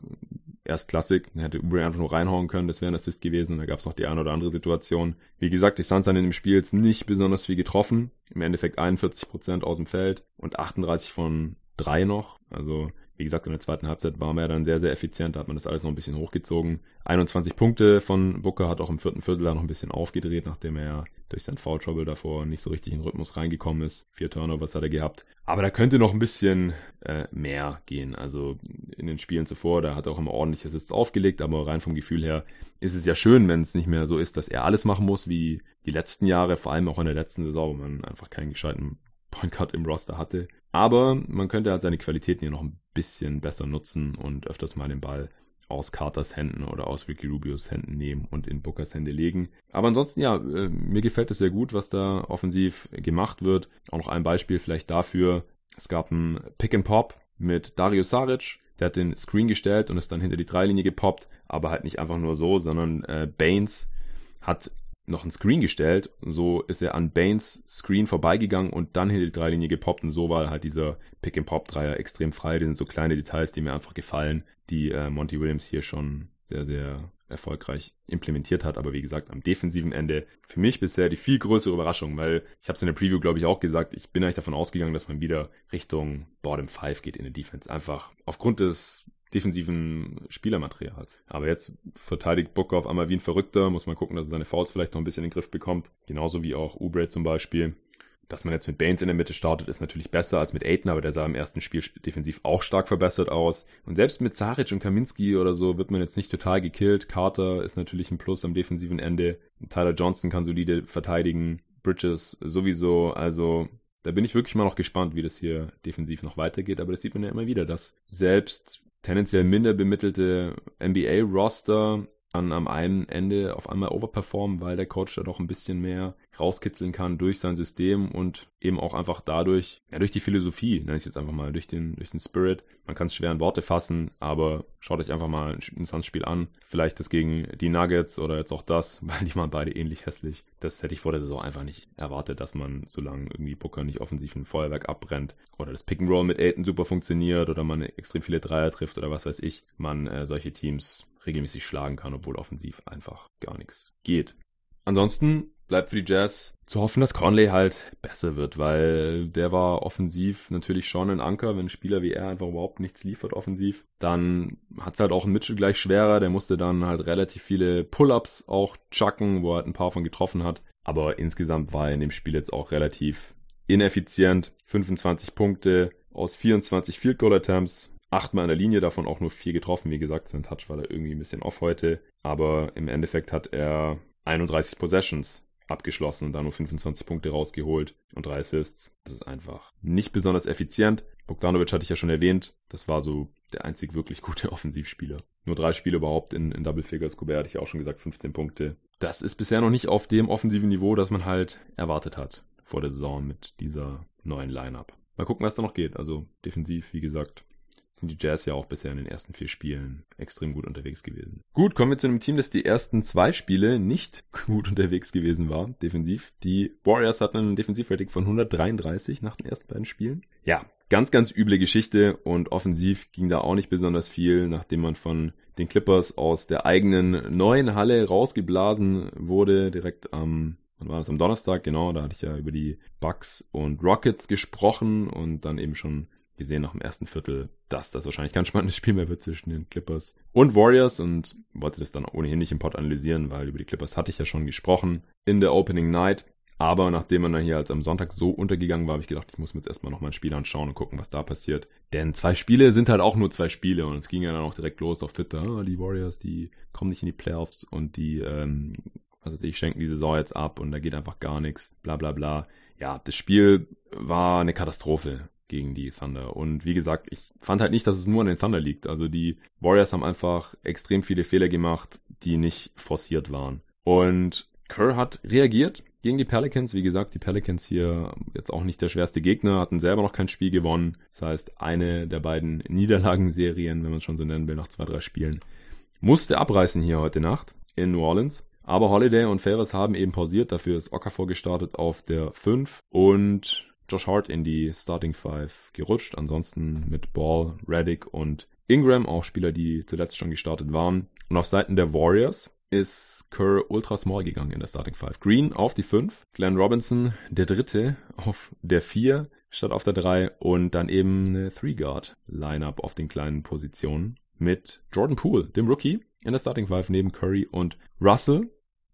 erst Klassik. Dann hätte Ubre einfach nur reinhauen können, das wäre ein Assist gewesen. Da gab es noch die eine oder andere Situation. Wie gesagt, die Suns haben in dem Spiel jetzt nicht besonders viel getroffen. Im Endeffekt 41% aus dem Feld und 38 von drei noch. Also wie gesagt, in der zweiten Halbzeit war man ja dann sehr, sehr effizient, da hat man das alles noch ein bisschen hochgezogen. 21 Punkte von Booker hat auch im vierten Viertel da noch ein bisschen aufgedreht, nachdem er durch sein Foul Trouble davor nicht so richtig in den Rhythmus reingekommen ist. Vier Turnovers hat er gehabt. Aber da könnte noch ein bisschen äh, mehr gehen. Also in den Spielen zuvor, da hat er auch immer ordentlich Assists aufgelegt, aber rein vom Gefühl her ist es ja schön, wenn es nicht mehr so ist, dass er alles machen muss wie die letzten Jahre, vor allem auch in der letzten Saison, wo man einfach keinen gescheiten Point Guard im Roster hatte. Aber man könnte halt seine Qualitäten hier noch ein bisschen besser nutzen und öfters mal den Ball aus Carters Händen oder aus Ricky Rubios Händen nehmen und in Bookers Hände legen. Aber ansonsten, ja, äh, mir gefällt es sehr gut, was da offensiv gemacht wird. Auch noch ein Beispiel vielleicht dafür. Es gab ein Pick and Pop mit Dario Saric. Der hat den Screen gestellt und ist dann hinter die Dreilinie gepoppt, aber halt nicht einfach nur so, sondern äh, Baines hat noch ein Screen gestellt. So ist er an Baines Screen vorbeigegangen und dann hinter die Dreilinie gepoppt. Und so war halt dieser Pick-and-Pop-Dreier extrem frei. Das sind so kleine Details, die mir einfach gefallen, die äh, Monty Williams hier schon sehr, sehr erfolgreich implementiert hat. Aber wie gesagt, am defensiven Ende für mich bisher die viel größere Überraschung, weil ich habe es in der Preview, glaube ich, auch gesagt, ich bin eigentlich davon ausgegangen, dass man wieder Richtung Bottom 5 geht in der Defense. Einfach aufgrund des defensiven Spielermaterials. Aber jetzt verteidigt Booker auf einmal wie ein Verrückter, muss man gucken, dass er seine Fouls vielleicht noch ein bisschen in den Griff bekommt. Genauso wie auch Ubre zum Beispiel. Dass man jetzt mit Baines in der Mitte startet, ist natürlich besser als mit Aiden, aber der sah im ersten Spiel defensiv auch stark verbessert aus. Und selbst mit Zaric und Kaminski oder so wird man jetzt nicht total gekillt. Carter ist natürlich ein Plus am defensiven Ende. Tyler Johnson kann solide verteidigen. Bridges sowieso. Also da bin ich wirklich mal noch gespannt, wie das hier defensiv noch weitergeht. Aber das sieht man ja immer wieder, dass selbst tendenziell minder bemittelte NBA-Roster dann am einen Ende auf einmal overperformen, weil der Coach da doch ein bisschen mehr rauskitzeln kann durch sein System und eben auch einfach dadurch, ja, durch die Philosophie, nenne ich es jetzt einfach mal, durch den, durch den Spirit. Man kann es schwer in Worte fassen, aber schaut euch einfach mal ein Suns-Spiel an. Vielleicht das gegen die Nuggets oder jetzt auch das, weil die waren beide ähnlich hässlich. Das hätte ich vor der Saison einfach nicht erwartet, dass man, solange irgendwie Booker nicht offensiv ein Feuerwerk abbrennt oder das Pick'n'Roll mit Aiden super funktioniert oder man extrem viele Dreier trifft oder was weiß ich, man äh, solche Teams regelmäßig schlagen kann, obwohl offensiv einfach gar nichts geht. Ansonsten bleibt für die Jazz zu hoffen, dass Conley halt besser wird, weil der war offensiv natürlich schon ein Anker. Wenn ein Spieler wie er einfach überhaupt nichts liefert offensiv, dann hat es halt auch ein Mitchell gleich schwerer. Der musste dann halt relativ viele Pull-ups auch chucken, wo er halt ein paar von getroffen hat. Aber insgesamt war er in dem Spiel jetzt auch relativ ineffizient. 25 Punkte aus 24 Field Goal Attempts, achtmal an der Linie, davon auch nur vier getroffen. Wie gesagt, sein Touch war da irgendwie ein bisschen off heute. Aber im Endeffekt hat er 31 Possessions abgeschlossen und da nur 25 Punkte rausgeholt und drei Assists. Das ist einfach nicht besonders effizient. Bogdanovic hatte ich ja schon erwähnt. Das war so der einzig wirklich gute Offensivspieler. Nur drei Spiele überhaupt in, in Double Figures. Gobert hatte ich auch schon gesagt, 15 Punkte. Das ist bisher noch nicht auf dem offensiven Niveau, das man halt erwartet hat vor der Saison mit dieser neuen Lineup. Mal gucken, was da noch geht. Also defensiv, wie gesagt, sind die Jazz ja auch bisher in den ersten vier Spielen extrem gut unterwegs gewesen. Gut, kommen wir zu einem Team, das die ersten zwei Spiele nicht gut unterwegs gewesen war, defensiv. Die Warriors hatten ein Defensivrating von 133 nach den ersten beiden Spielen. Ja, ganz, ganz üble Geschichte und offensiv ging da auch nicht besonders viel, nachdem man von den Clippers aus der eigenen neuen Halle rausgeblasen wurde, direkt am wann war das am Donnerstag, genau, da hatte ich ja über die Bucks und Rockets gesprochen und dann eben schon gesehen nach dem ersten Viertel, dass das wahrscheinlich kein spannendes Spiel mehr wird zwischen den Clippers und Warriors und wollte das dann ohnehin nicht im Pod analysieren, weil über die Clippers hatte ich ja schon gesprochen in der Opening Night. Aber nachdem man dann hier als am Sonntag so untergegangen war, habe ich gedacht, ich muss mir jetzt erstmal noch mal ein Spiel anschauen und gucken, was da passiert. Denn zwei Spiele sind halt auch nur zwei Spiele und es ging ja dann auch direkt los auf Twitter. Ah, die Warriors, die kommen nicht in die Playoffs und die, ähm, was weiß ich, schenken die Saison jetzt ab und da geht einfach gar nichts, bla bla bla. Ja, das Spiel war eine Katastrophe gegen die Thunder. Und wie gesagt, ich fand halt nicht, dass es nur an den Thunder liegt. Also die Warriors haben einfach extrem viele Fehler gemacht, die nicht forciert waren. Und Kerr hat reagiert gegen die Pelicans. Wie gesagt, die Pelicans hier jetzt auch nicht der schwerste Gegner, hatten selber noch kein Spiel gewonnen. Das heißt, eine der beiden Niederlagenserien, wenn man es schon so nennen will, nach zwei, drei Spielen, musste abreißen hier heute Nacht in New Orleans. Aber Holiday und Favors haben eben pausiert. Dafür ist Okafor gestartet auf der 5 und Josh Hart in die Starting Five gerutscht. Ansonsten mit Ball, Reddick und Ingram, auch Spieler, die zuletzt schon gestartet waren. Und auf Seiten der Warriors ist Kerr ultra small gegangen in der Starting Five. Green auf die 5, Glenn Robinson der dritte auf der 4 statt auf der 3 und dann eben eine 3-Guard Lineup auf den kleinen Positionen mit Jordan Poole, dem Rookie, in der Starting Five neben Curry und Russell.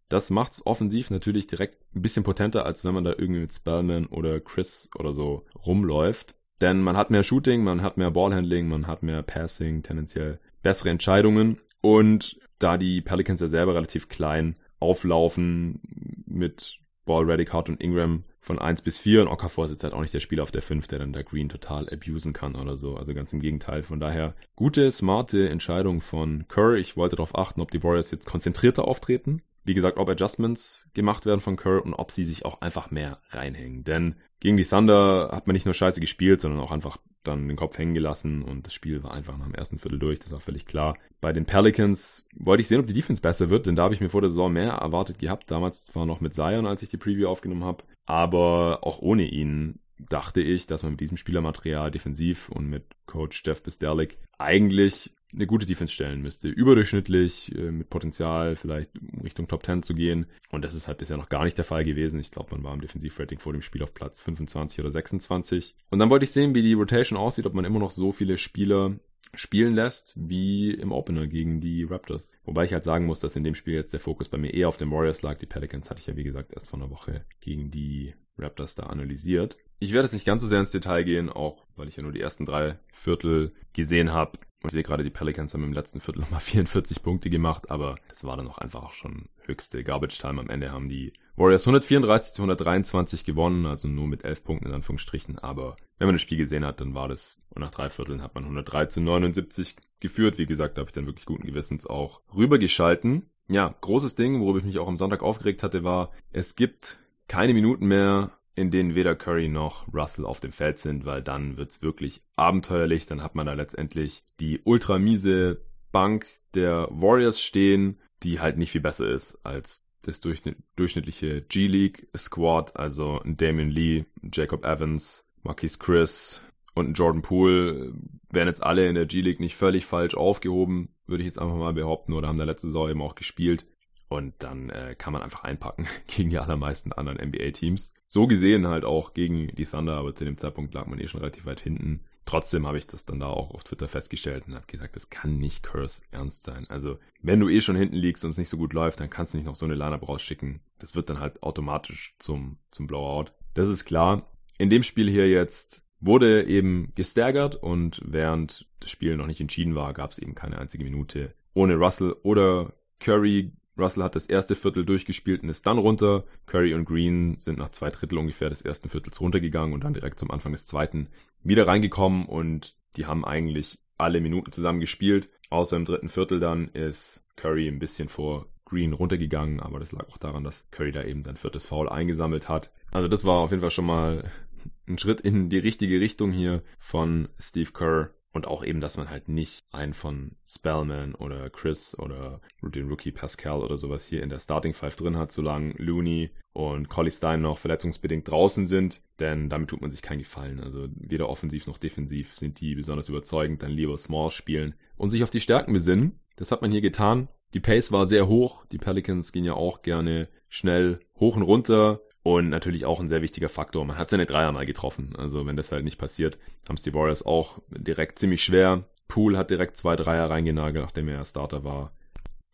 Das macht's offensiv natürlich direkt ein bisschen potenter, als wenn man da irgendwie mit Spellman oder Chris oder so rumläuft. Denn man hat mehr Shooting, man hat mehr Ballhandling, man hat mehr Passing, tendenziell bessere Entscheidungen. Und da die Pelicans ja selber relativ klein auflaufen mit Ball, Reddick, Hart und Ingram von 1 bis 4 und Okafor ist jetzt halt auch nicht der Spieler auf der 5, der dann der Green total abusen kann oder so. Also ganz im Gegenteil. Von daher gute, smarte Entscheidung von Kerr. Ich wollte darauf achten, ob die Warriors jetzt konzentrierter auftreten wie gesagt, ob Adjustments gemacht werden von Kerr und ob sie sich auch einfach mehr reinhängen. Denn gegen die Thunder hat man nicht nur scheiße gespielt, sondern auch einfach dann den Kopf hängen gelassen und das Spiel war einfach nach dem ersten Viertel durch, das auch völlig klar. Bei den Pelicans wollte ich sehen, ob die Defense besser wird, denn da habe ich mir vor der Saison mehr erwartet gehabt. Damals zwar noch mit Zion, als ich die Preview aufgenommen habe, aber auch ohne ihn dachte ich, dass man mit diesem Spielermaterial defensiv und mit Coach Jeff Bisterlik eigentlich eine gute Defense stellen müsste. Überdurchschnittlich, äh, mit Potenzial vielleicht Richtung Top 10 zu gehen. Und das ist halt bisher noch gar nicht der Fall gewesen. Ich glaube, man war im Defensivrating vor dem Spiel auf Platz 25 oder 26. Und dann wollte ich sehen, wie die Rotation aussieht, ob man immer noch so viele Spieler spielen lässt, wie im Opener gegen die Raptors. Wobei ich halt sagen muss, dass in dem Spiel jetzt der Fokus bei mir eher auf den Warriors lag. Die Pelicans hatte ich ja, wie gesagt, erst vor einer Woche gegen die Raptors da analysiert. Ich werde jetzt nicht ganz so sehr ins Detail gehen, auch weil ich ja nur die ersten drei Viertel gesehen habe. Ich sehe gerade, die Pelicans haben im letzten Viertel nochmal 44 Punkte gemacht, aber das war dann auch einfach schon höchste Garbage Time. Am Ende haben die Warriors 134 zu 123 gewonnen, also nur mit 11 Punkten in Anführungsstrichen. Aber wenn man das Spiel gesehen hat, dann war das, und nach drei Vierteln hat man 103 zu 79 geführt. Wie gesagt, da habe ich dann wirklich guten Gewissens auch rübergeschalten. ja, großes Ding, worüber ich mich auch am Sonntag aufgeregt hatte, war, es gibt keine Minuten mehr, in denen weder Curry noch Russell auf dem Feld sind, weil dann wird's wirklich abenteuerlich. Dann hat man da letztendlich die ultra miese Bank der Warriors stehen, die halt nicht viel besser ist als das durchschnittliche G-League Squad, also ein Damian Lee, Jacob Evans, Marquis Chris und Jordan Poole werden jetzt alle in der G-League nicht völlig falsch aufgehoben, würde ich jetzt einfach mal behaupten, oder haben da letzte Saison eben auch gespielt. Und dann äh, kann man einfach einpacken gegen die allermeisten anderen NBA-Teams. So gesehen halt auch gegen die Thunder, aber zu dem Zeitpunkt lag man eh schon relativ weit hinten. Trotzdem habe ich das dann da auch auf Twitter festgestellt und habe gesagt, das kann nicht Curse ernst sein. Also, wenn du eh schon hinten liegst und es nicht so gut läuft, dann kannst du nicht noch so eine Lineup rausschicken. Das wird dann halt automatisch zum, zum Blowout. Das ist klar. In dem Spiel hier jetzt wurde eben gestärkert und während das Spiel noch nicht entschieden war, gab es eben keine einzige Minute ohne Russell oder Curry Russell hat das erste Viertel durchgespielt und ist dann runter. Curry und Green sind nach zwei Drittel ungefähr des ersten Viertels runtergegangen und dann direkt zum Anfang des zweiten wieder reingekommen und die haben eigentlich alle Minuten zusammen gespielt. Außer im dritten Viertel dann ist Curry ein bisschen vor Green runtergegangen, aber das lag auch daran, dass Curry da eben sein viertes Foul eingesammelt hat. Also das war auf jeden Fall schon mal ein Schritt in die richtige Richtung hier von Steve Kerr. Und auch eben, dass man halt nicht einen von Spellman oder Chris oder den Rookie Pascal oder sowas hier in der Starting Five drin hat, solange Looney und Collie Stein noch verletzungsbedingt draußen sind, denn damit tut man sich keinen Gefallen. Also weder offensiv noch defensiv sind die besonders überzeugend, dann lieber Small spielen und sich auf die Stärken besinnen. Das hat man hier getan. Die Pace war sehr hoch. Die Pelicans gehen ja auch gerne schnell hoch und runter. Und natürlich auch ein sehr wichtiger Faktor. Man hat seine Dreier mal getroffen. Also wenn das halt nicht passiert, haben es die Warriors auch direkt ziemlich schwer. Poole hat direkt zwei Dreier reingenagelt, nachdem er Starter war.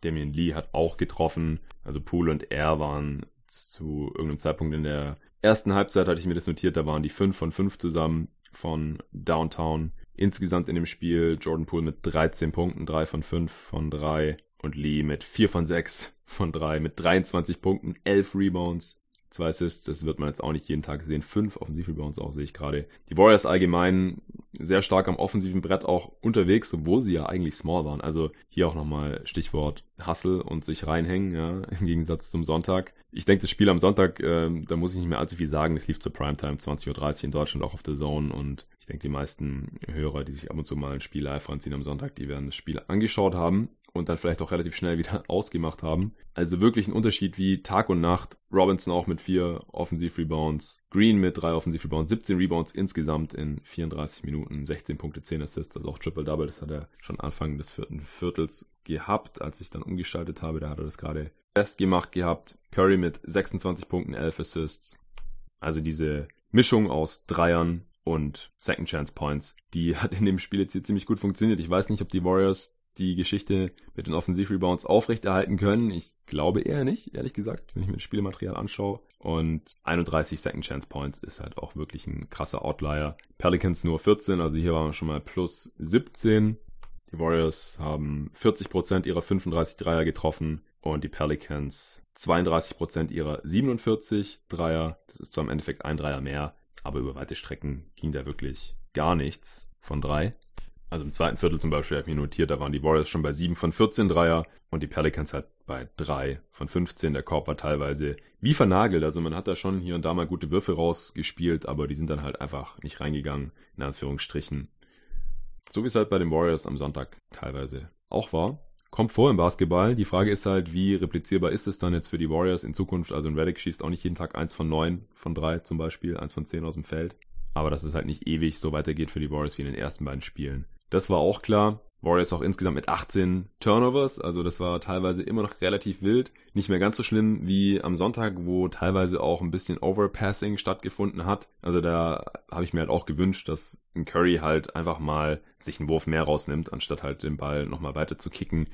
Damien Lee hat auch getroffen. Also Poole und er waren zu irgendeinem Zeitpunkt in der ersten Halbzeit, hatte ich mir das notiert, da waren die 5 von 5 zusammen von Downtown. Insgesamt in dem Spiel Jordan Poole mit 13 Punkten, 3 von 5 von 3 und Lee mit 4 von 6 von 3 mit 23 Punkten, 11 Rebounds, Zwei Assists, das wird man jetzt auch nicht jeden Tag sehen. Fünf Offensivrebounds auch, sehe ich gerade. Die Warriors allgemein sehr stark am offensiven Brett auch unterwegs, obwohl sie ja eigentlich small waren. Also hier auch nochmal Stichwort Hustle und sich reinhängen, ja, im Gegensatz zum Sonntag. Ich denke, das Spiel am Sonntag, äh, da muss ich nicht mehr allzu viel sagen. Es lief zur Primetime, 20.30 Uhr in Deutschland, auch auf der Zone und ich denke, die meisten Hörer, die sich ab und zu mal ein Spiel live anziehen am Sonntag, die werden das Spiel angeschaut haben und dann vielleicht auch relativ schnell wieder ausgemacht haben. Also wirklich ein Unterschied wie Tag und Nacht. Robinson auch mit vier Offensiv-Rebounds, Green mit drei Offensiv-Rebounds, 17 Rebounds insgesamt in 34 Minuten, 16 Punkte, 10 Assists, also auch Triple-Double. Das hat er schon Anfang des vierten Viertels gehabt, als ich dann umgeschaltet habe. Da hat er das gerade festgemacht gehabt. Curry mit 26 Punkten, 11 Assists. Also diese Mischung aus Dreiern und Second Chance Points, die hat in dem Spiel jetzt hier ziemlich gut funktioniert. Ich weiß nicht, ob die Warriors die Geschichte mit den Offensivrebounds aufrechterhalten können. Ich glaube eher nicht, ehrlich gesagt, wenn ich mir das Spielmaterial anschaue. Und 31 Second Chance Points ist halt auch wirklich ein krasser Outlier. Pelicans nur 14, also hier waren wir schon mal plus 17. Die Warriors haben 40% ihrer 35 Dreier getroffen und die Pelicans 32% ihrer 47 Dreier. Das ist zwar im Endeffekt ein Dreier mehr, aber über weite Strecken ging da wirklich gar nichts von drei. Also im zweiten Viertel zum Beispiel habe ich mir notiert, da waren die Warriors schon bei 7 von 14 Dreier und die Pelicans halt bei 3 von 15. Der Korb war teilweise wie vernagelt. Also man hat da schon hier und da mal gute Würfe rausgespielt, aber die sind dann halt einfach nicht reingegangen, in Anführungsstrichen. So wie es halt bei den Warriors am Sonntag teilweise auch war. Kommt vor im Basketball. Die Frage ist halt, wie replizierbar ist es dann jetzt für die Warriors in Zukunft? Also ein Reddick schießt auch nicht jeden Tag 1 von 9 von 3 zum Beispiel, 1 von 10 aus dem Feld. Aber dass es halt nicht ewig so weitergeht für die Warriors wie in den ersten beiden Spielen. Das war auch klar. Warriors auch insgesamt mit 18 Turnovers, also das war teilweise immer noch relativ wild. Nicht mehr ganz so schlimm wie am Sonntag, wo teilweise auch ein bisschen Overpassing stattgefunden hat. Also da habe ich mir halt auch gewünscht, dass ein Curry halt einfach mal sich einen Wurf mehr rausnimmt, anstatt halt den Ball nochmal weiter zu kicken.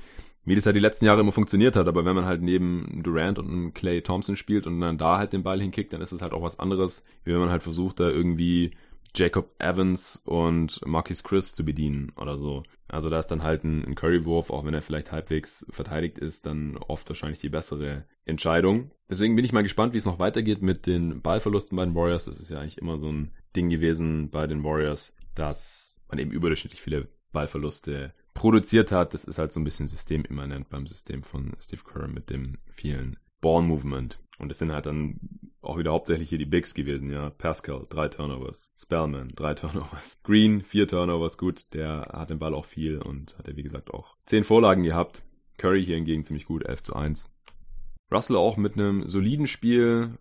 Wie das halt die letzten Jahre immer funktioniert hat, aber wenn man halt neben Durant und Clay Thompson spielt und dann da halt den Ball hinkickt, dann ist es halt auch was anderes, wie wenn man halt versucht, da irgendwie Jacob Evans und Marquis Chris zu bedienen oder so. Also da ist dann halt ein, ein Curry-Wurf, auch wenn er vielleicht halbwegs verteidigt ist, dann oft wahrscheinlich die bessere Entscheidung. Deswegen bin ich mal gespannt, wie es noch weitergeht mit den Ballverlusten bei den Warriors. Das ist ja eigentlich immer so ein Ding gewesen bei den Warriors, dass man eben überdurchschnittlich viele Ballverluste produziert hat. Das ist halt so ein bisschen systemimmanent beim System von Steve Kerr mit dem vielen Ball Movement. Und es sind halt dann auch wieder hauptsächlich hier die Bigs gewesen, ja. Pascal, drei Turnovers. Spellman, drei Turnovers. Green, vier Turnovers, gut. Der hat den Ball auch viel und hat ja, wie gesagt, auch zehn Vorlagen gehabt. Curry hier hingegen ziemlich gut, 11 zu 1. Russell auch mit einem soliden Spiel.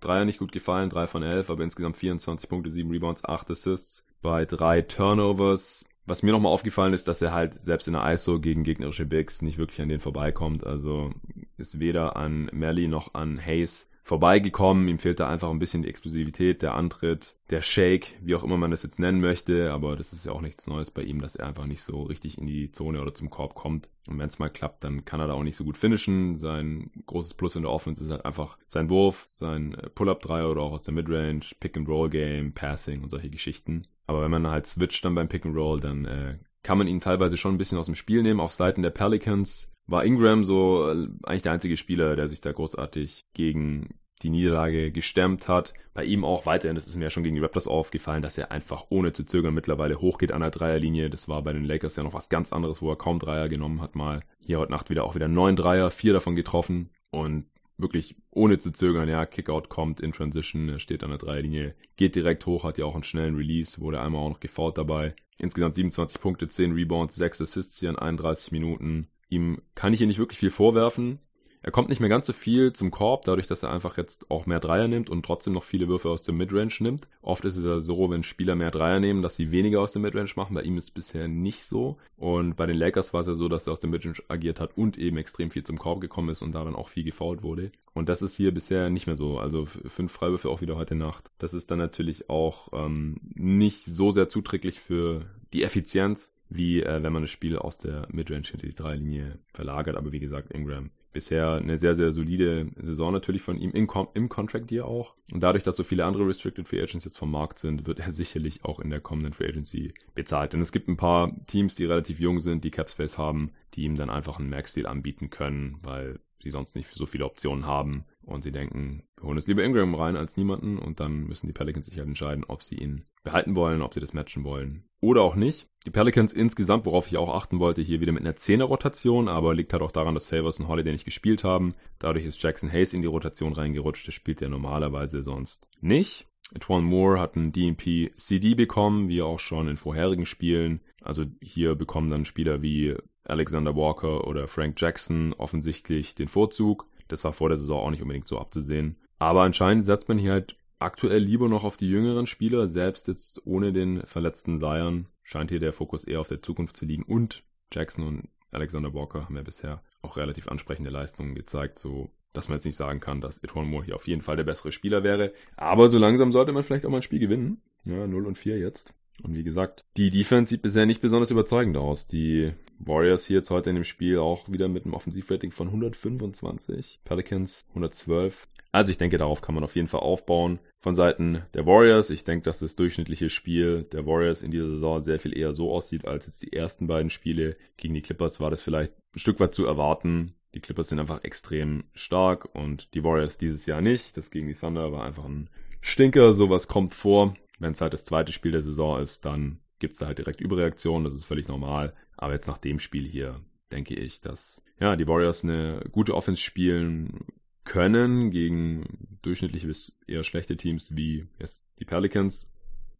Dreier nicht gut gefallen, drei von elf, aber insgesamt 24 Punkte, 7 Rebounds, 8 Assists bei drei Turnovers. Was mir nochmal aufgefallen ist, dass er halt selbst in der ISO gegen gegnerische Bigs nicht wirklich an denen vorbeikommt. Also ist weder an Melly noch an Hayes vorbeigekommen. Ihm fehlt da einfach ein bisschen die Explosivität, der Antritt, der Shake, wie auch immer man das jetzt nennen möchte. Aber das ist ja auch nichts Neues bei ihm, dass er einfach nicht so richtig in die Zone oder zum Korb kommt. Und wenn es mal klappt, dann kann er da auch nicht so gut finishen. Sein großes Plus in der Offense ist halt einfach sein Wurf, sein Pull-Up-Dreier oder auch aus der Midrange, Pick-and-Roll-Game, Passing und solche Geschichten. Aber wenn man halt switcht dann beim Pick-and-Roll, dann äh, kann man ihn teilweise schon ein bisschen aus dem Spiel nehmen. Auf Seiten der Pelicans war Ingram so äh, eigentlich der einzige Spieler, der sich da großartig gegen die Niederlage gestemmt hat. Bei ihm auch weiterhin, das ist mir ja schon gegen die Raptors aufgefallen, dass er einfach ohne zu zögern mittlerweile hochgeht an der Dreierlinie. Das war bei den Lakers ja noch was ganz anderes, wo er kaum Dreier genommen hat mal. Hier heute Nacht wieder auch wieder neun Dreier, vier davon getroffen und wirklich ohne zu zögern, ja, Kickout kommt in Transition, er steht an der Dreierlinie, geht direkt hoch, hat ja auch einen schnellen Release, wurde einmal auch noch gefault dabei. Insgesamt 27 Punkte, 10 Rebounds, 6 Assists hier in 31 Minuten. Ihm kann ich hier nicht wirklich viel vorwerfen. Er kommt nicht mehr ganz so viel zum Korb, dadurch, dass er einfach jetzt auch mehr Dreier nimmt und trotzdem noch viele Würfe aus dem Midrange nimmt. Oft ist es ja so, wenn Spieler mehr Dreier nehmen, dass sie weniger aus dem Midrange machen. Bei ihm ist es bisher nicht so. Und bei den Lakers war es ja so, dass er aus dem Midrange agiert hat und eben extrem viel zum Korb gekommen ist und da dann auch viel gefault wurde. Und das ist hier bisher nicht mehr so. Also fünf Freiwürfe auch wieder heute Nacht. Das ist dann natürlich auch ähm, nicht so sehr zuträglich für die Effizienz, wie äh, wenn man das Spiel aus der Midrange hinter die Dreilinie verlagert. Aber wie gesagt, Ingram bisher eine sehr, sehr solide Saison natürlich von ihm im, im Contract Year auch. Und dadurch, dass so viele andere Restricted Free Agents jetzt vom Markt sind, wird er sicherlich auch in der kommenden Free Agency bezahlt. Denn es gibt ein paar Teams, die relativ jung sind, die Capspace haben, die ihm dann einfach einen Max-Deal anbieten können, weil sie sonst nicht so viele Optionen haben und sie denken, wir holen es lieber Ingram rein als niemanden und dann müssen die Pelicans sich halt entscheiden, ob sie ihn behalten wollen, ob sie das matchen wollen oder auch nicht. Die Pelicans insgesamt, worauf ich auch achten wollte, hier wieder mit einer 10er Rotation, aber liegt halt auch daran, dass Favors und Holiday nicht gespielt haben. Dadurch ist Jackson Hayes in die Rotation reingerutscht, der spielt ja normalerweise sonst nicht. Etwan Moore hat einen DMP CD bekommen, wie auch schon in vorherigen Spielen. Also hier bekommen dann Spieler wie Alexander Walker oder Frank Jackson offensichtlich den Vorzug. Das war vor der Saison auch nicht unbedingt so abzusehen. Aber anscheinend setzt man hier halt aktuell lieber noch auf die jüngeren Spieler, selbst jetzt ohne den verletzten Zion scheint hier der Fokus eher auf der Zukunft zu liegen. Und Jackson und Alexander Walker haben ja bisher auch relativ ansprechende Leistungen gezeigt, so dass man jetzt nicht sagen kann, dass Etwan Moore hier auf jeden Fall der bessere Spieler wäre. Aber so langsam sollte man vielleicht auch mal ein Spiel gewinnen. Ja, 0 und 4 jetzt. Und wie gesagt, die Defense sieht bisher nicht besonders überzeugend aus. Die Warriors hier jetzt heute in dem Spiel auch wieder mit einem Offensivrating von 125, Pelicans 112. Also ich denke, darauf kann man auf jeden Fall aufbauen. Von Seiten der Warriors, ich denke, dass das durchschnittliche Spiel der Warriors in dieser Saison sehr viel eher so aussieht, als jetzt die ersten beiden Spiele. Gegen die Clippers war das vielleicht ein Stück weit zu erwarten. Die Clippers sind einfach extrem stark und die Warriors dieses Jahr nicht. Das gegen die Thunder war einfach ein Stinker. Sowas kommt vor. Wenn es halt das zweite Spiel der Saison ist, dann gibt es da halt direkt Überreaktionen. Das ist völlig normal. Aber jetzt nach dem Spiel hier denke ich, dass ja, die Warriors eine gute Offense spielen können gegen durchschnittliche bis eher schlechte Teams wie jetzt die Pelicans,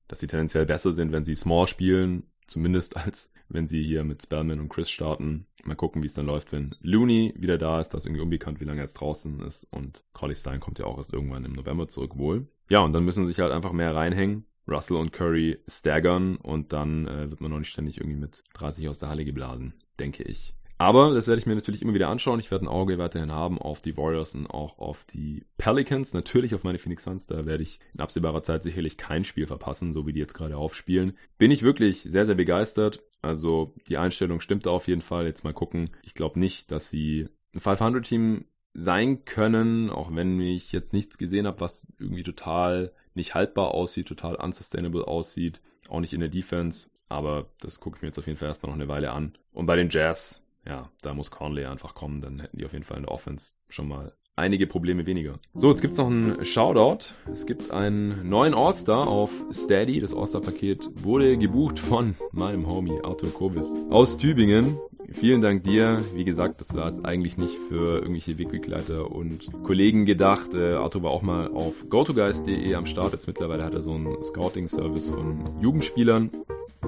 dass sie tendenziell besser sind, wenn sie Small spielen, zumindest als wenn sie hier mit Spellman und Chris starten. Mal gucken, wie es dann läuft, wenn Looney wieder da ist. Das ist irgendwie unbekannt, wie lange er jetzt draußen ist. Und Collie Stein kommt ja auch erst irgendwann im November zurück wohl. Ja, und dann müssen sie sich halt einfach mehr reinhängen. Russell und Curry staggern und dann äh, wird man noch nicht ständig irgendwie mit 30 aus der Halle geblasen, denke ich. Aber das werde ich mir natürlich immer wieder anschauen. Ich werde ein Auge weiterhin haben auf die Warriors und auch auf die Pelicans. Natürlich auf meine Phoenix Suns. Da werde ich in absehbarer Zeit sicherlich kein Spiel verpassen, so wie die jetzt gerade aufspielen. Bin ich wirklich sehr, sehr begeistert. Also die Einstellung stimmt auf jeden Fall. Jetzt mal gucken. Ich glaube nicht, dass sie ein 500-Team sein können, auch wenn ich jetzt nichts gesehen habe, was irgendwie total nicht haltbar aussieht, total unsustainable aussieht, auch nicht in der Defense. Aber das gucke ich mir jetzt auf jeden Fall erstmal noch eine Weile an. Und bei den Jazz, ja, da muss Conley einfach kommen, dann hätten die auf jeden Fall in der Offense schon mal einige Probleme weniger. So, jetzt gibt's noch einen Shoutout. Es gibt einen neuen All-Star auf Steady. Das All-Star-Paket wurde gebucht von meinem Homie Arthur Kovis aus Tübingen. Vielen Dank dir. Wie gesagt, das war jetzt eigentlich nicht für irgendwelche Wegbegleiter und Kollegen gedacht. Äh, Arthur war auch mal auf gotogeist.de am Start. Jetzt mittlerweile hat er so einen Scouting-Service von Jugendspielern.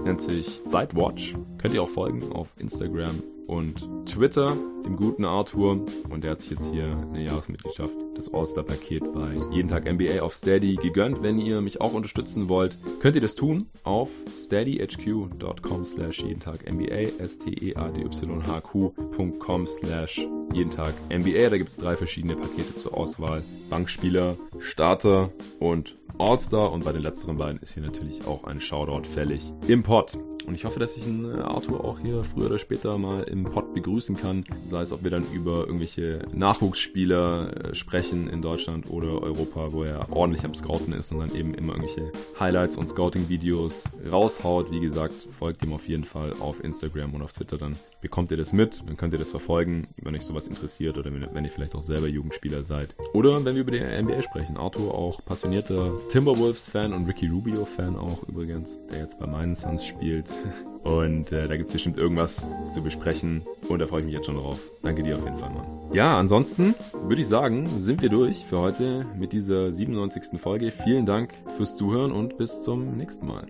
Nennt sich Sightwatch. Könnt ihr auch folgen auf Instagram und Twitter, dem guten Arthur. Und der hat sich jetzt hier eine Jahresmitgliedschaft, das All-Star-Paket bei Jeden Tag NBA auf Steady gegönnt. Wenn ihr mich auch unterstützen wollt, könnt ihr das tun auf steadyhq.com slash jeden Tag NBA, S-T-E-A-D-Y-H-Q.com slash jeden Tag NBA. Da gibt es drei verschiedene Pakete zur Auswahl. Bankspieler, Starter und All-Star. Und bei den letzteren beiden ist hier natürlich auch ein Shoutout fällig im Pod. Und ich hoffe, dass ich einen Arthur auch hier früher oder später mal im Pod begrüßen kann. Sei es, ob wir dann über irgendwelche Nachwuchsspieler äh, sprechen in Deutschland oder Europa, wo er ordentlich am Scouten ist und dann eben immer irgendwelche Highlights und Scouting-Videos raushaut. Wie gesagt, folgt ihm auf jeden Fall auf Instagram und auf Twitter, dann bekommt ihr das mit, dann könnt ihr das verfolgen, wenn euch sowas interessiert oder wenn ihr vielleicht auch selber Jugendspieler seid. Oder wenn wir über die NBA sprechen. Arthur auch passionierter Timberwolves-Fan und Ricky Rubio-Fan auch übrigens, der jetzt bei meinen Suns spielt. Und äh, da gibt es bestimmt irgendwas zu besprechen. Und da freue ich mich jetzt schon drauf. Danke dir auf jeden Fall, Mann. Ja, ansonsten würde ich sagen, sind wir durch für heute mit dieser 97. Folge. Vielen Dank fürs Zuhören und bis zum nächsten Mal.